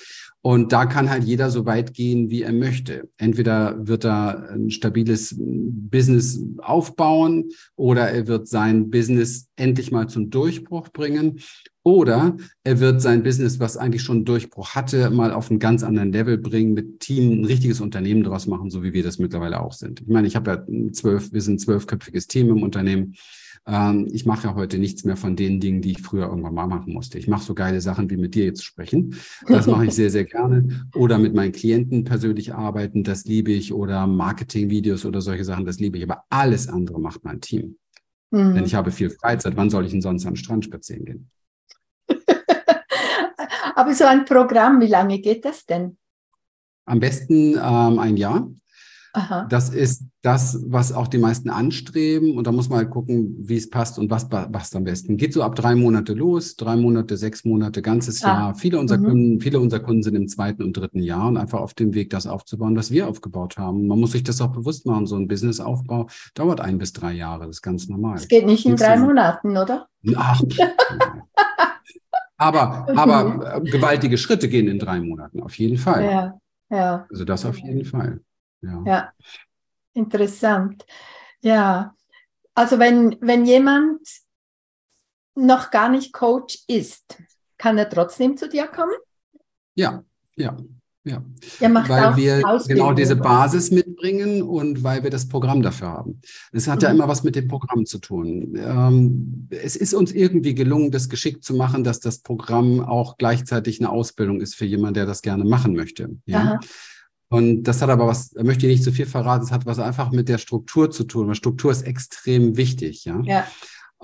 Und da kann halt jeder so weit gehen, wie er möchte. Entweder wird er ein stabiles Business aufbauen oder er wird sein Business endlich mal zum Durchbruch bringen oder er wird sein Business, was eigentlich schon Durchbruch hatte, mal auf einen ganz anderen Level bringen, mit Team ein richtiges Unternehmen draus machen, so wie wir das mittlerweile auch sind. Ich meine, ich habe ja zwölf, wir sind ein zwölfköpfiges Team im Unternehmen. Ähm, ich mache ja heute nichts mehr von den Dingen, die ich früher irgendwann mal machen musste. Ich mache so geile Sachen wie mit dir jetzt sprechen. Das mache ich sehr, sehr gerne. Oder mit meinen Klienten persönlich arbeiten, das liebe ich. Oder Marketingvideos oder solche Sachen, das liebe ich. Aber alles andere macht mein Team. Mhm. Denn ich habe viel Freizeit. Wann soll ich denn sonst am Strand spazieren gehen? Aber so ein Programm, wie lange geht das denn? Am besten ähm, ein Jahr. Aha. Das ist das, was auch die meisten anstreben. Und da muss man halt gucken, wie es passt und was passt am besten. Geht so ab drei Monate los, drei Monate, sechs Monate, ganzes ah. Jahr. Viele unserer, mhm. Kunden, viele unserer Kunden sind im zweiten und dritten Jahr und einfach auf dem Weg, das aufzubauen, was wir aufgebaut haben. Man muss sich das auch bewusst machen. So ein Businessaufbau dauert ein bis drei Jahre. Das ist ganz normal. Es geht nicht in drei Monaten, oder? Ach, aber, aber äh, gewaltige Schritte gehen in drei Monaten, auf jeden Fall. Ja, ja. Also das auf jeden Fall. Ja. ja, interessant. Ja, also wenn, wenn jemand noch gar nicht Coach ist, kann er trotzdem zu dir kommen? Ja, ja. Ja, weil wir genau diese Basis mitbringen und weil wir das Programm dafür haben. Es hat mhm. ja immer was mit dem Programm zu tun. Ähm, es ist uns irgendwie gelungen, das geschickt zu machen, dass das Programm auch gleichzeitig eine Ausbildung ist für jemanden, der das gerne machen möchte. Ja. Und das hat aber was, da möchte ich nicht zu viel verraten, es hat was einfach mit der Struktur zu tun, weil Struktur ist extrem wichtig, ja. ja.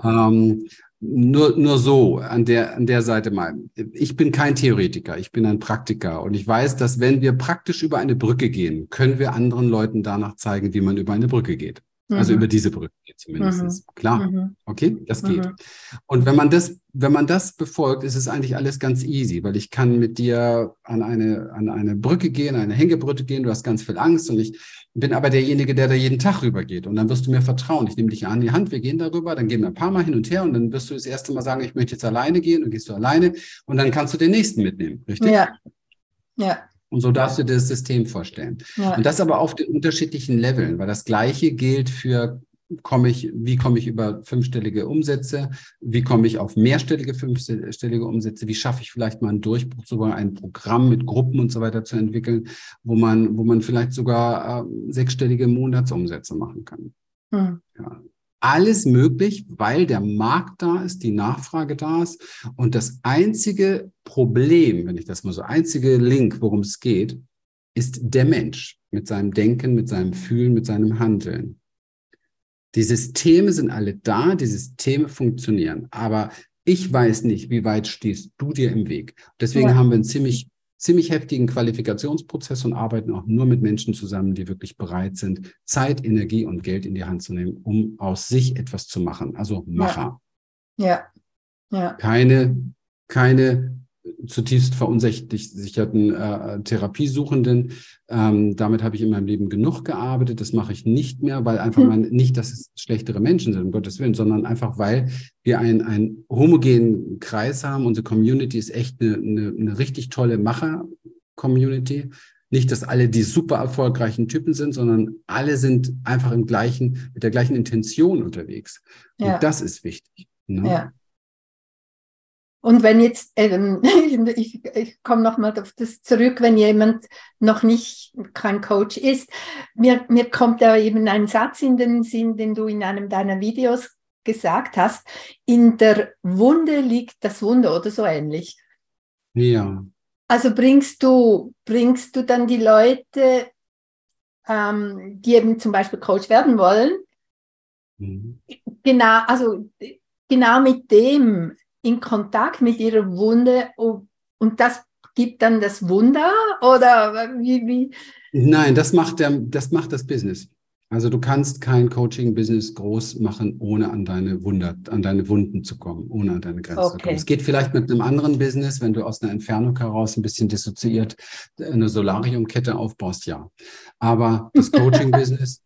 Ähm, nur, nur so an der, an der Seite mal. Ich bin kein Theoretiker, ich bin ein Praktiker und ich weiß, dass wenn wir praktisch über eine Brücke gehen, können wir anderen Leuten danach zeigen, wie man über eine Brücke geht. Also über diese Brücke zumindest. Mhm. Klar. Mhm. Okay, das geht. Mhm. Und wenn man das, wenn man das befolgt, ist es eigentlich alles ganz easy, weil ich kann mit dir an eine, an eine Brücke gehen, eine Hängebrücke gehen, du hast ganz viel Angst und ich bin aber derjenige, der da jeden Tag rübergeht. Und dann wirst du mir vertrauen. Ich nehme dich an die Hand, wir gehen darüber, dann gehen wir ein paar Mal hin und her und dann wirst du das erste Mal sagen, ich möchte jetzt alleine gehen und gehst du alleine und dann kannst du den nächsten mitnehmen, richtig? Ja. Ja. Und so darfst du dir das System vorstellen. Ja. Und das aber auf den unterschiedlichen Leveln, weil das Gleiche gilt für komme ich, wie komme ich über fünfstellige Umsätze, wie komme ich auf mehrstellige fünfstellige Umsätze, wie schaffe ich vielleicht mal einen Durchbruch, sogar ein Programm mit Gruppen und so weiter zu entwickeln, wo man, wo man vielleicht sogar äh, sechsstellige Monatsumsätze machen kann. Hm. Ja alles möglich, weil der Markt da ist, die Nachfrage da ist. Und das einzige Problem, wenn ich das mal so, einzige Link, worum es geht, ist der Mensch mit seinem Denken, mit seinem Fühlen, mit seinem Handeln. Die Systeme sind alle da, die Systeme funktionieren. Aber ich weiß nicht, wie weit stehst du dir im Weg. Deswegen ja. haben wir ein ziemlich ziemlich heftigen Qualifikationsprozess und arbeiten auch nur mit Menschen zusammen, die wirklich bereit sind, Zeit, Energie und Geld in die Hand zu nehmen, um aus sich etwas zu machen. Also Macher. Ja. ja. ja. Keine, keine zutiefst verunsicherten äh, Therapiesuchenden. Ähm, damit habe ich in meinem Leben genug gearbeitet. Das mache ich nicht mehr, weil einfach man, nicht, dass es schlechtere Menschen sind, um Gottes Willen, sondern einfach, weil wir einen, einen homogenen Kreis haben. Unsere Community ist echt eine, eine, eine richtig tolle Macher-Community. Nicht, dass alle die super erfolgreichen Typen sind, sondern alle sind einfach im gleichen, mit der gleichen Intention unterwegs. Ja. Und das ist wichtig. Ne? Ja. Und wenn jetzt, ähm, ich, ich komme nochmal auf das zurück, wenn jemand noch nicht kein Coach ist, mir, mir kommt da eben ein Satz in den Sinn, den du in einem deiner Videos gesagt hast, in der Wunde liegt das Wunder oder so ähnlich. Ja. Also bringst du, bringst du dann die Leute, ähm, die eben zum Beispiel Coach werden wollen, mhm. genau, also genau mit dem in Kontakt mit ihrer Wunde und das gibt dann das Wunder oder wie, wie? Nein, das macht, der, das macht das Business. Also du kannst kein Coaching-Business groß machen, ohne an deine Wunder, an deine Wunden zu kommen, ohne an deine Grenzen okay. zu kommen. Es geht vielleicht mit einem anderen Business, wenn du aus einer Entfernung heraus ein bisschen dissoziiert eine Solariumkette aufbaust, ja. Aber das Coaching-Business,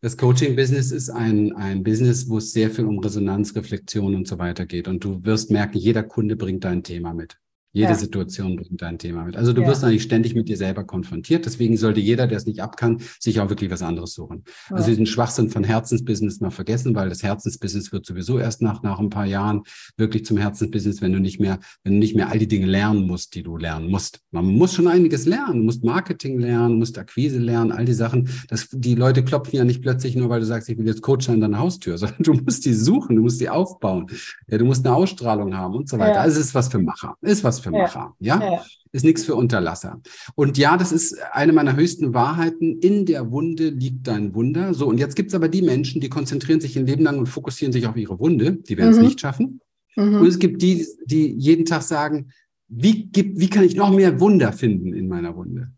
das Coaching-Business ist ein, ein Business, wo es sehr viel um Resonanz, Reflexion und so weiter geht. Und du wirst merken, jeder Kunde bringt dein Thema mit. Jede ja. Situation bringt ein Thema mit. Also du ja. wirst eigentlich ständig mit dir selber konfrontiert. Deswegen sollte jeder, der es nicht ab kann, sich auch wirklich was anderes suchen. Ja. Also diesen Schwachsinn von Herzensbusiness mal vergessen, weil das Herzensbusiness wird sowieso erst nach, nach ein paar Jahren wirklich zum Herzensbusiness, wenn du nicht mehr, wenn du nicht mehr all die Dinge lernen musst, die du lernen musst. Man muss schon einiges lernen. Du musst Marketing lernen, musst Akquise lernen, all die Sachen. Das, die Leute klopfen ja nicht plötzlich nur, weil du sagst, ich will jetzt Coach an deiner Haustür, sondern du musst die suchen, du musst die aufbauen. Ja, du musst eine Ausstrahlung haben und so weiter. Also es ist was für Macher. Ist was für Macher. Ja. ja? Ist nichts für Unterlasser. Und ja, das ist eine meiner höchsten Wahrheiten. In der Wunde liegt dein Wunder. So, und jetzt gibt es aber die Menschen, die konzentrieren sich ihr Leben lang und fokussieren sich auf ihre Wunde. Die werden es mhm. nicht schaffen. Mhm. Und es gibt die, die jeden Tag sagen, wie, gibt, wie kann ich noch mehr Wunder finden in meiner Wunde?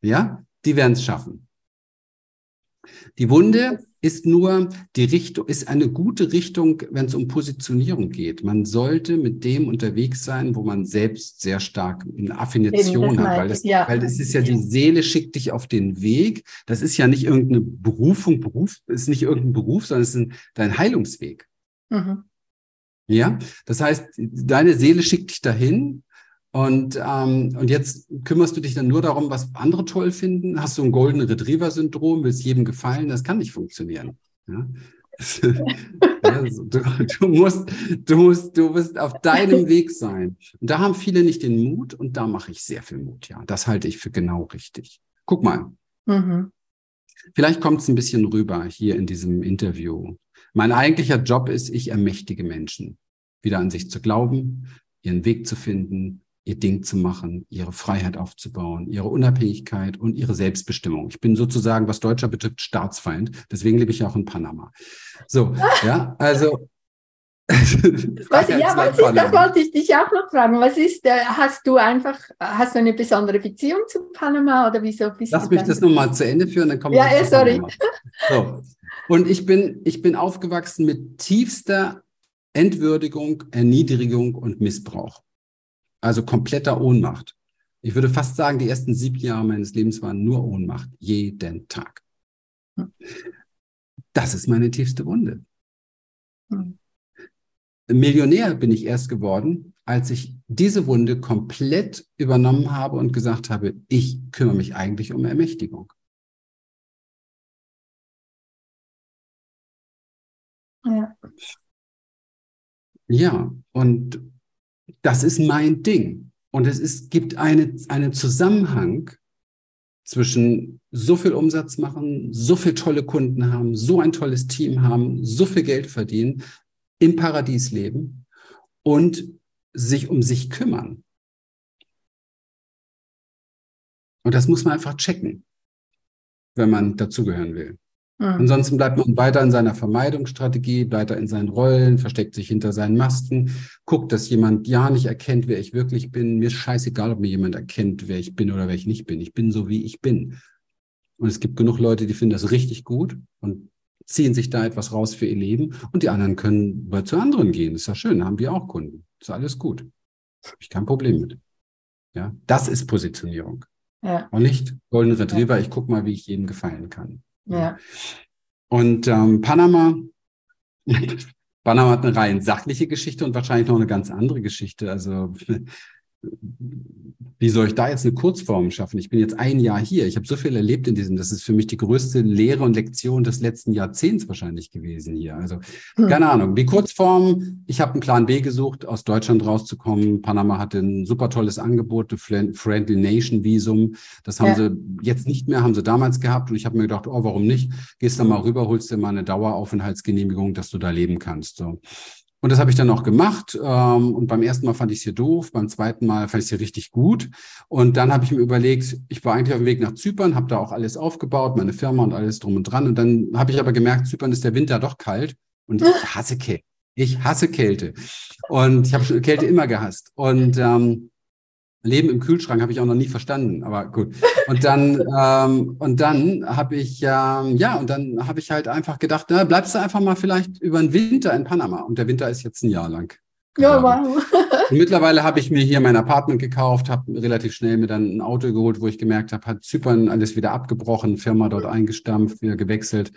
Ja, die werden es schaffen. Die Wunde ist nur die Richtung, ist eine gute Richtung, wenn es um Positionierung geht. Man sollte mit dem unterwegs sein, wo man selbst sehr stark eine Affination hat, weil das, ja. weil das ist ja, die Seele schickt dich auf den Weg. Das ist ja nicht irgendeine Berufung, Beruf, ist nicht irgendein Beruf, sondern es ist ein, dein Heilungsweg. Mhm. Ja, das heißt, deine Seele schickt dich dahin und, ähm, und jetzt kümmerst du dich dann nur darum, was andere toll finden? Hast du ein Golden Retriever-Syndrom, willst jedem gefallen? Das kann nicht funktionieren. Ja? also, du, du, musst, du musst, du wirst auf deinem Weg sein. Und da haben viele nicht den Mut und da mache ich sehr viel Mut, ja. Das halte ich für genau richtig. Guck mal. Mhm. Vielleicht kommt es ein bisschen rüber hier in diesem Interview. Mein eigentlicher Job ist, ich ermächtige Menschen, wieder an sich zu glauben, ihren Weg zu finden, ihr Ding zu machen, ihre Freiheit aufzubauen, ihre Unabhängigkeit und ihre Selbstbestimmung. Ich bin sozusagen, was Deutscher betrifft, Staatsfeind. Deswegen lebe ich ja auch in Panama. So, ja, also. was, ja, was ist, das wollte ich dich auch noch fragen. Was ist, äh, hast du einfach, hast du eine besondere Beziehung zu Panama oder wieso bist Lass mich das nochmal zu Ende führen, dann kommen wir Ja, eh, sorry. So. Und ich bin, ich bin aufgewachsen mit tiefster Entwürdigung, Erniedrigung und Missbrauch. Also kompletter Ohnmacht. Ich würde fast sagen, die ersten sieben Jahre meines Lebens waren nur Ohnmacht, jeden Tag. Das ist meine tiefste Wunde. Millionär bin ich erst geworden, als ich diese Wunde komplett übernommen habe und gesagt habe, ich kümmere mich eigentlich um Ermächtigung. Ja. Ja, und das ist mein Ding. Und es ist, gibt eine, einen Zusammenhang zwischen so viel Umsatz machen, so viele tolle Kunden haben, so ein tolles Team haben, so viel Geld verdienen, im Paradies leben und sich um sich kümmern. Und das muss man einfach checken, wenn man dazugehören will. Mhm. Ansonsten bleibt man weiter in seiner Vermeidungsstrategie, weiter in seinen Rollen, versteckt sich hinter seinen Masken, guckt, dass jemand ja nicht erkennt, wer ich wirklich bin. Mir ist scheißegal, ob mir jemand erkennt, wer ich bin oder wer ich nicht bin. Ich bin so, wie ich bin. Und es gibt genug Leute, die finden das richtig gut und ziehen sich da etwas raus für ihr Leben und die anderen können zu anderen gehen. ist ja schön, haben wir auch Kunden. Ist alles gut. Habe ich kein Problem mit. Ja, das ist Positionierung. Ja. Und nicht Golden Retriever, ich gucke mal, wie ich jedem gefallen kann. Ja. Und ähm, Panama, Panama hat eine rein sachliche Geschichte und wahrscheinlich noch eine ganz andere Geschichte. Also wie soll ich da jetzt eine Kurzform schaffen? Ich bin jetzt ein Jahr hier. Ich habe so viel erlebt in diesem. Das ist für mich die größte Lehre und Lektion des letzten Jahrzehnts wahrscheinlich gewesen hier. Also hm. keine Ahnung. Die Kurzform. Ich habe einen Plan B gesucht, aus Deutschland rauszukommen. Panama hatte ein super tolles Angebot, ein Friendly Nation Visum. Das haben ja. sie jetzt nicht mehr, haben sie damals gehabt. Und ich habe mir gedacht, oh, warum nicht? Gehst da mal rüber, holst dir mal eine Daueraufenthaltsgenehmigung, dass du da leben kannst. So. Und das habe ich dann auch gemacht. Ähm, und beim ersten Mal fand ich es hier doof, beim zweiten Mal fand ich es hier richtig gut. Und dann habe ich mir überlegt, ich war eigentlich auf dem Weg nach Zypern, habe da auch alles aufgebaut, meine Firma und alles drum und dran. Und dann habe ich aber gemerkt, Zypern ist der Winter doch kalt und ich hasse Kälte. Ich hasse Kälte. Und ich habe Kälte immer gehasst. Und ähm, Leben im Kühlschrank habe ich auch noch nie verstanden, aber gut. Und dann ähm, und dann habe ich ähm, ja und dann habe ich halt einfach gedacht, na, bleibst du einfach mal vielleicht über den Winter in Panama und der Winter ist jetzt ein Jahr lang. Ja, wow. Mittlerweile habe ich mir hier mein Apartment gekauft, habe relativ schnell mir dann ein Auto geholt, wo ich gemerkt habe, hat Zypern alles wieder abgebrochen, Firma dort eingestampft, wieder gewechselt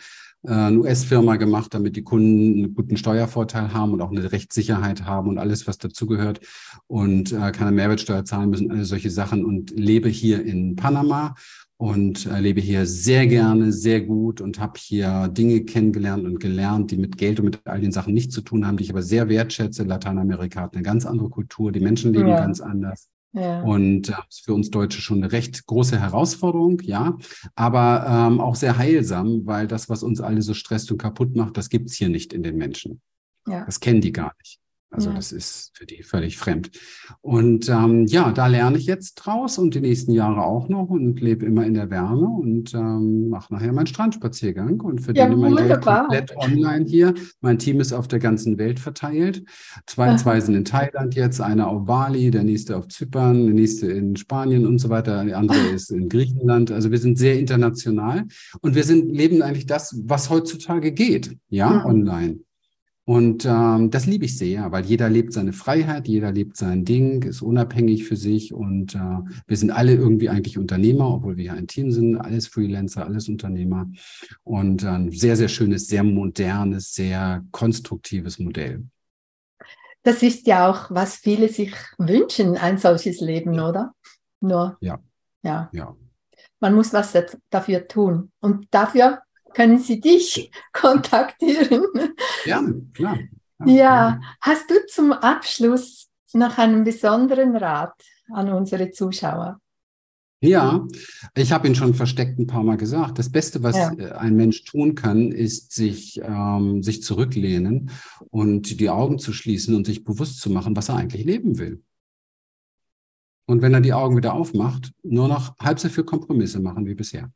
eine US-Firma gemacht, damit die Kunden einen guten Steuervorteil haben und auch eine Rechtssicherheit haben und alles, was dazugehört und äh, keine Mehrwertsteuer zahlen müssen, alle solche Sachen und lebe hier in Panama und äh, lebe hier sehr gerne, sehr gut und habe hier Dinge kennengelernt und gelernt, die mit Geld und mit all den Sachen nichts zu tun haben, die ich aber sehr wertschätze. Lateinamerika hat eine ganz andere Kultur, die Menschen leben ja. ganz anders. Ja. Und das ist für uns Deutsche schon eine recht große Herausforderung, ja, aber ähm, auch sehr heilsam, weil das, was uns alle so stresst und kaputt macht, das gibt's hier nicht in den Menschen. Ja. Das kennen die gar nicht. Also ja. das ist für die völlig fremd. Und ähm, ja, da lerne ich jetzt draus und die nächsten Jahre auch noch und lebe immer in der Wärme und ähm, mache nachher meinen Strandspaziergang und verdiene ja, mein Geld komplett online hier. Mein Team ist auf der ganzen Welt verteilt. Zwei, zwei sind in Thailand jetzt, einer auf Bali, der nächste auf Zypern, der nächste in Spanien und so weiter, der andere ist in Griechenland. Also wir sind sehr international und wir sind, leben eigentlich das, was heutzutage geht, ja, ja. online. Und ähm, das liebe ich sehr, weil jeder lebt seine Freiheit, jeder lebt sein Ding, ist unabhängig für sich und äh, wir sind alle irgendwie eigentlich Unternehmer, obwohl wir ja ein Team sind, alles Freelancer, alles Unternehmer und ein äh, sehr, sehr schönes, sehr modernes, sehr konstruktives Modell. Das ist ja auch, was viele sich wünschen, ein solches Leben, oder? Nur. Ja. Ja. ja. Man muss was dafür tun. Und dafür können sie dich kontaktieren. Ja, klar. Ja, hast du zum Abschluss noch einen besonderen Rat an unsere Zuschauer? Ja, ich habe ihn schon versteckt ein paar Mal gesagt. Das Beste, was ja. Äh, ein Mensch tun kann, ist sich, ähm, sich zurücklehnen und die Augen zu schließen und sich bewusst zu machen, was er eigentlich leben will. Und wenn er die Augen wieder aufmacht, nur noch halb so viel Kompromisse machen wie bisher.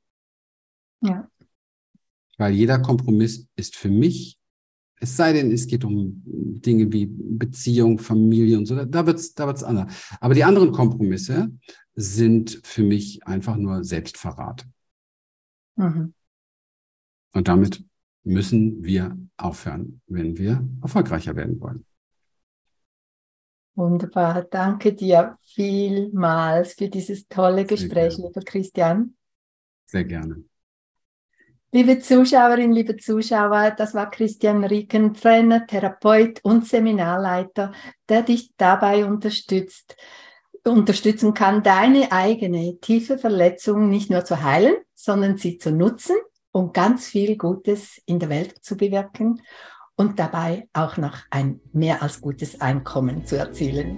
Ja. Weil jeder Kompromiss ist für mich, es sei denn, es geht um Dinge wie Beziehung, Familie und so, da wird's, da wird's anders. Aber die anderen Kompromisse sind für mich einfach nur Selbstverrat. Mhm. Und damit müssen wir aufhören, wenn wir erfolgreicher werden wollen. Wunderbar. Danke dir vielmals für dieses tolle Gespräch, lieber Christian. Sehr gerne. Liebe Zuschauerinnen, liebe Zuschauer, das war Christian Rieken, Trainer, Therapeut und Seminarleiter, der dich dabei unterstützt, unterstützen kann, deine eigene tiefe Verletzung nicht nur zu heilen, sondern sie zu nutzen, um ganz viel Gutes in der Welt zu bewirken und dabei auch noch ein mehr als gutes Einkommen zu erzielen.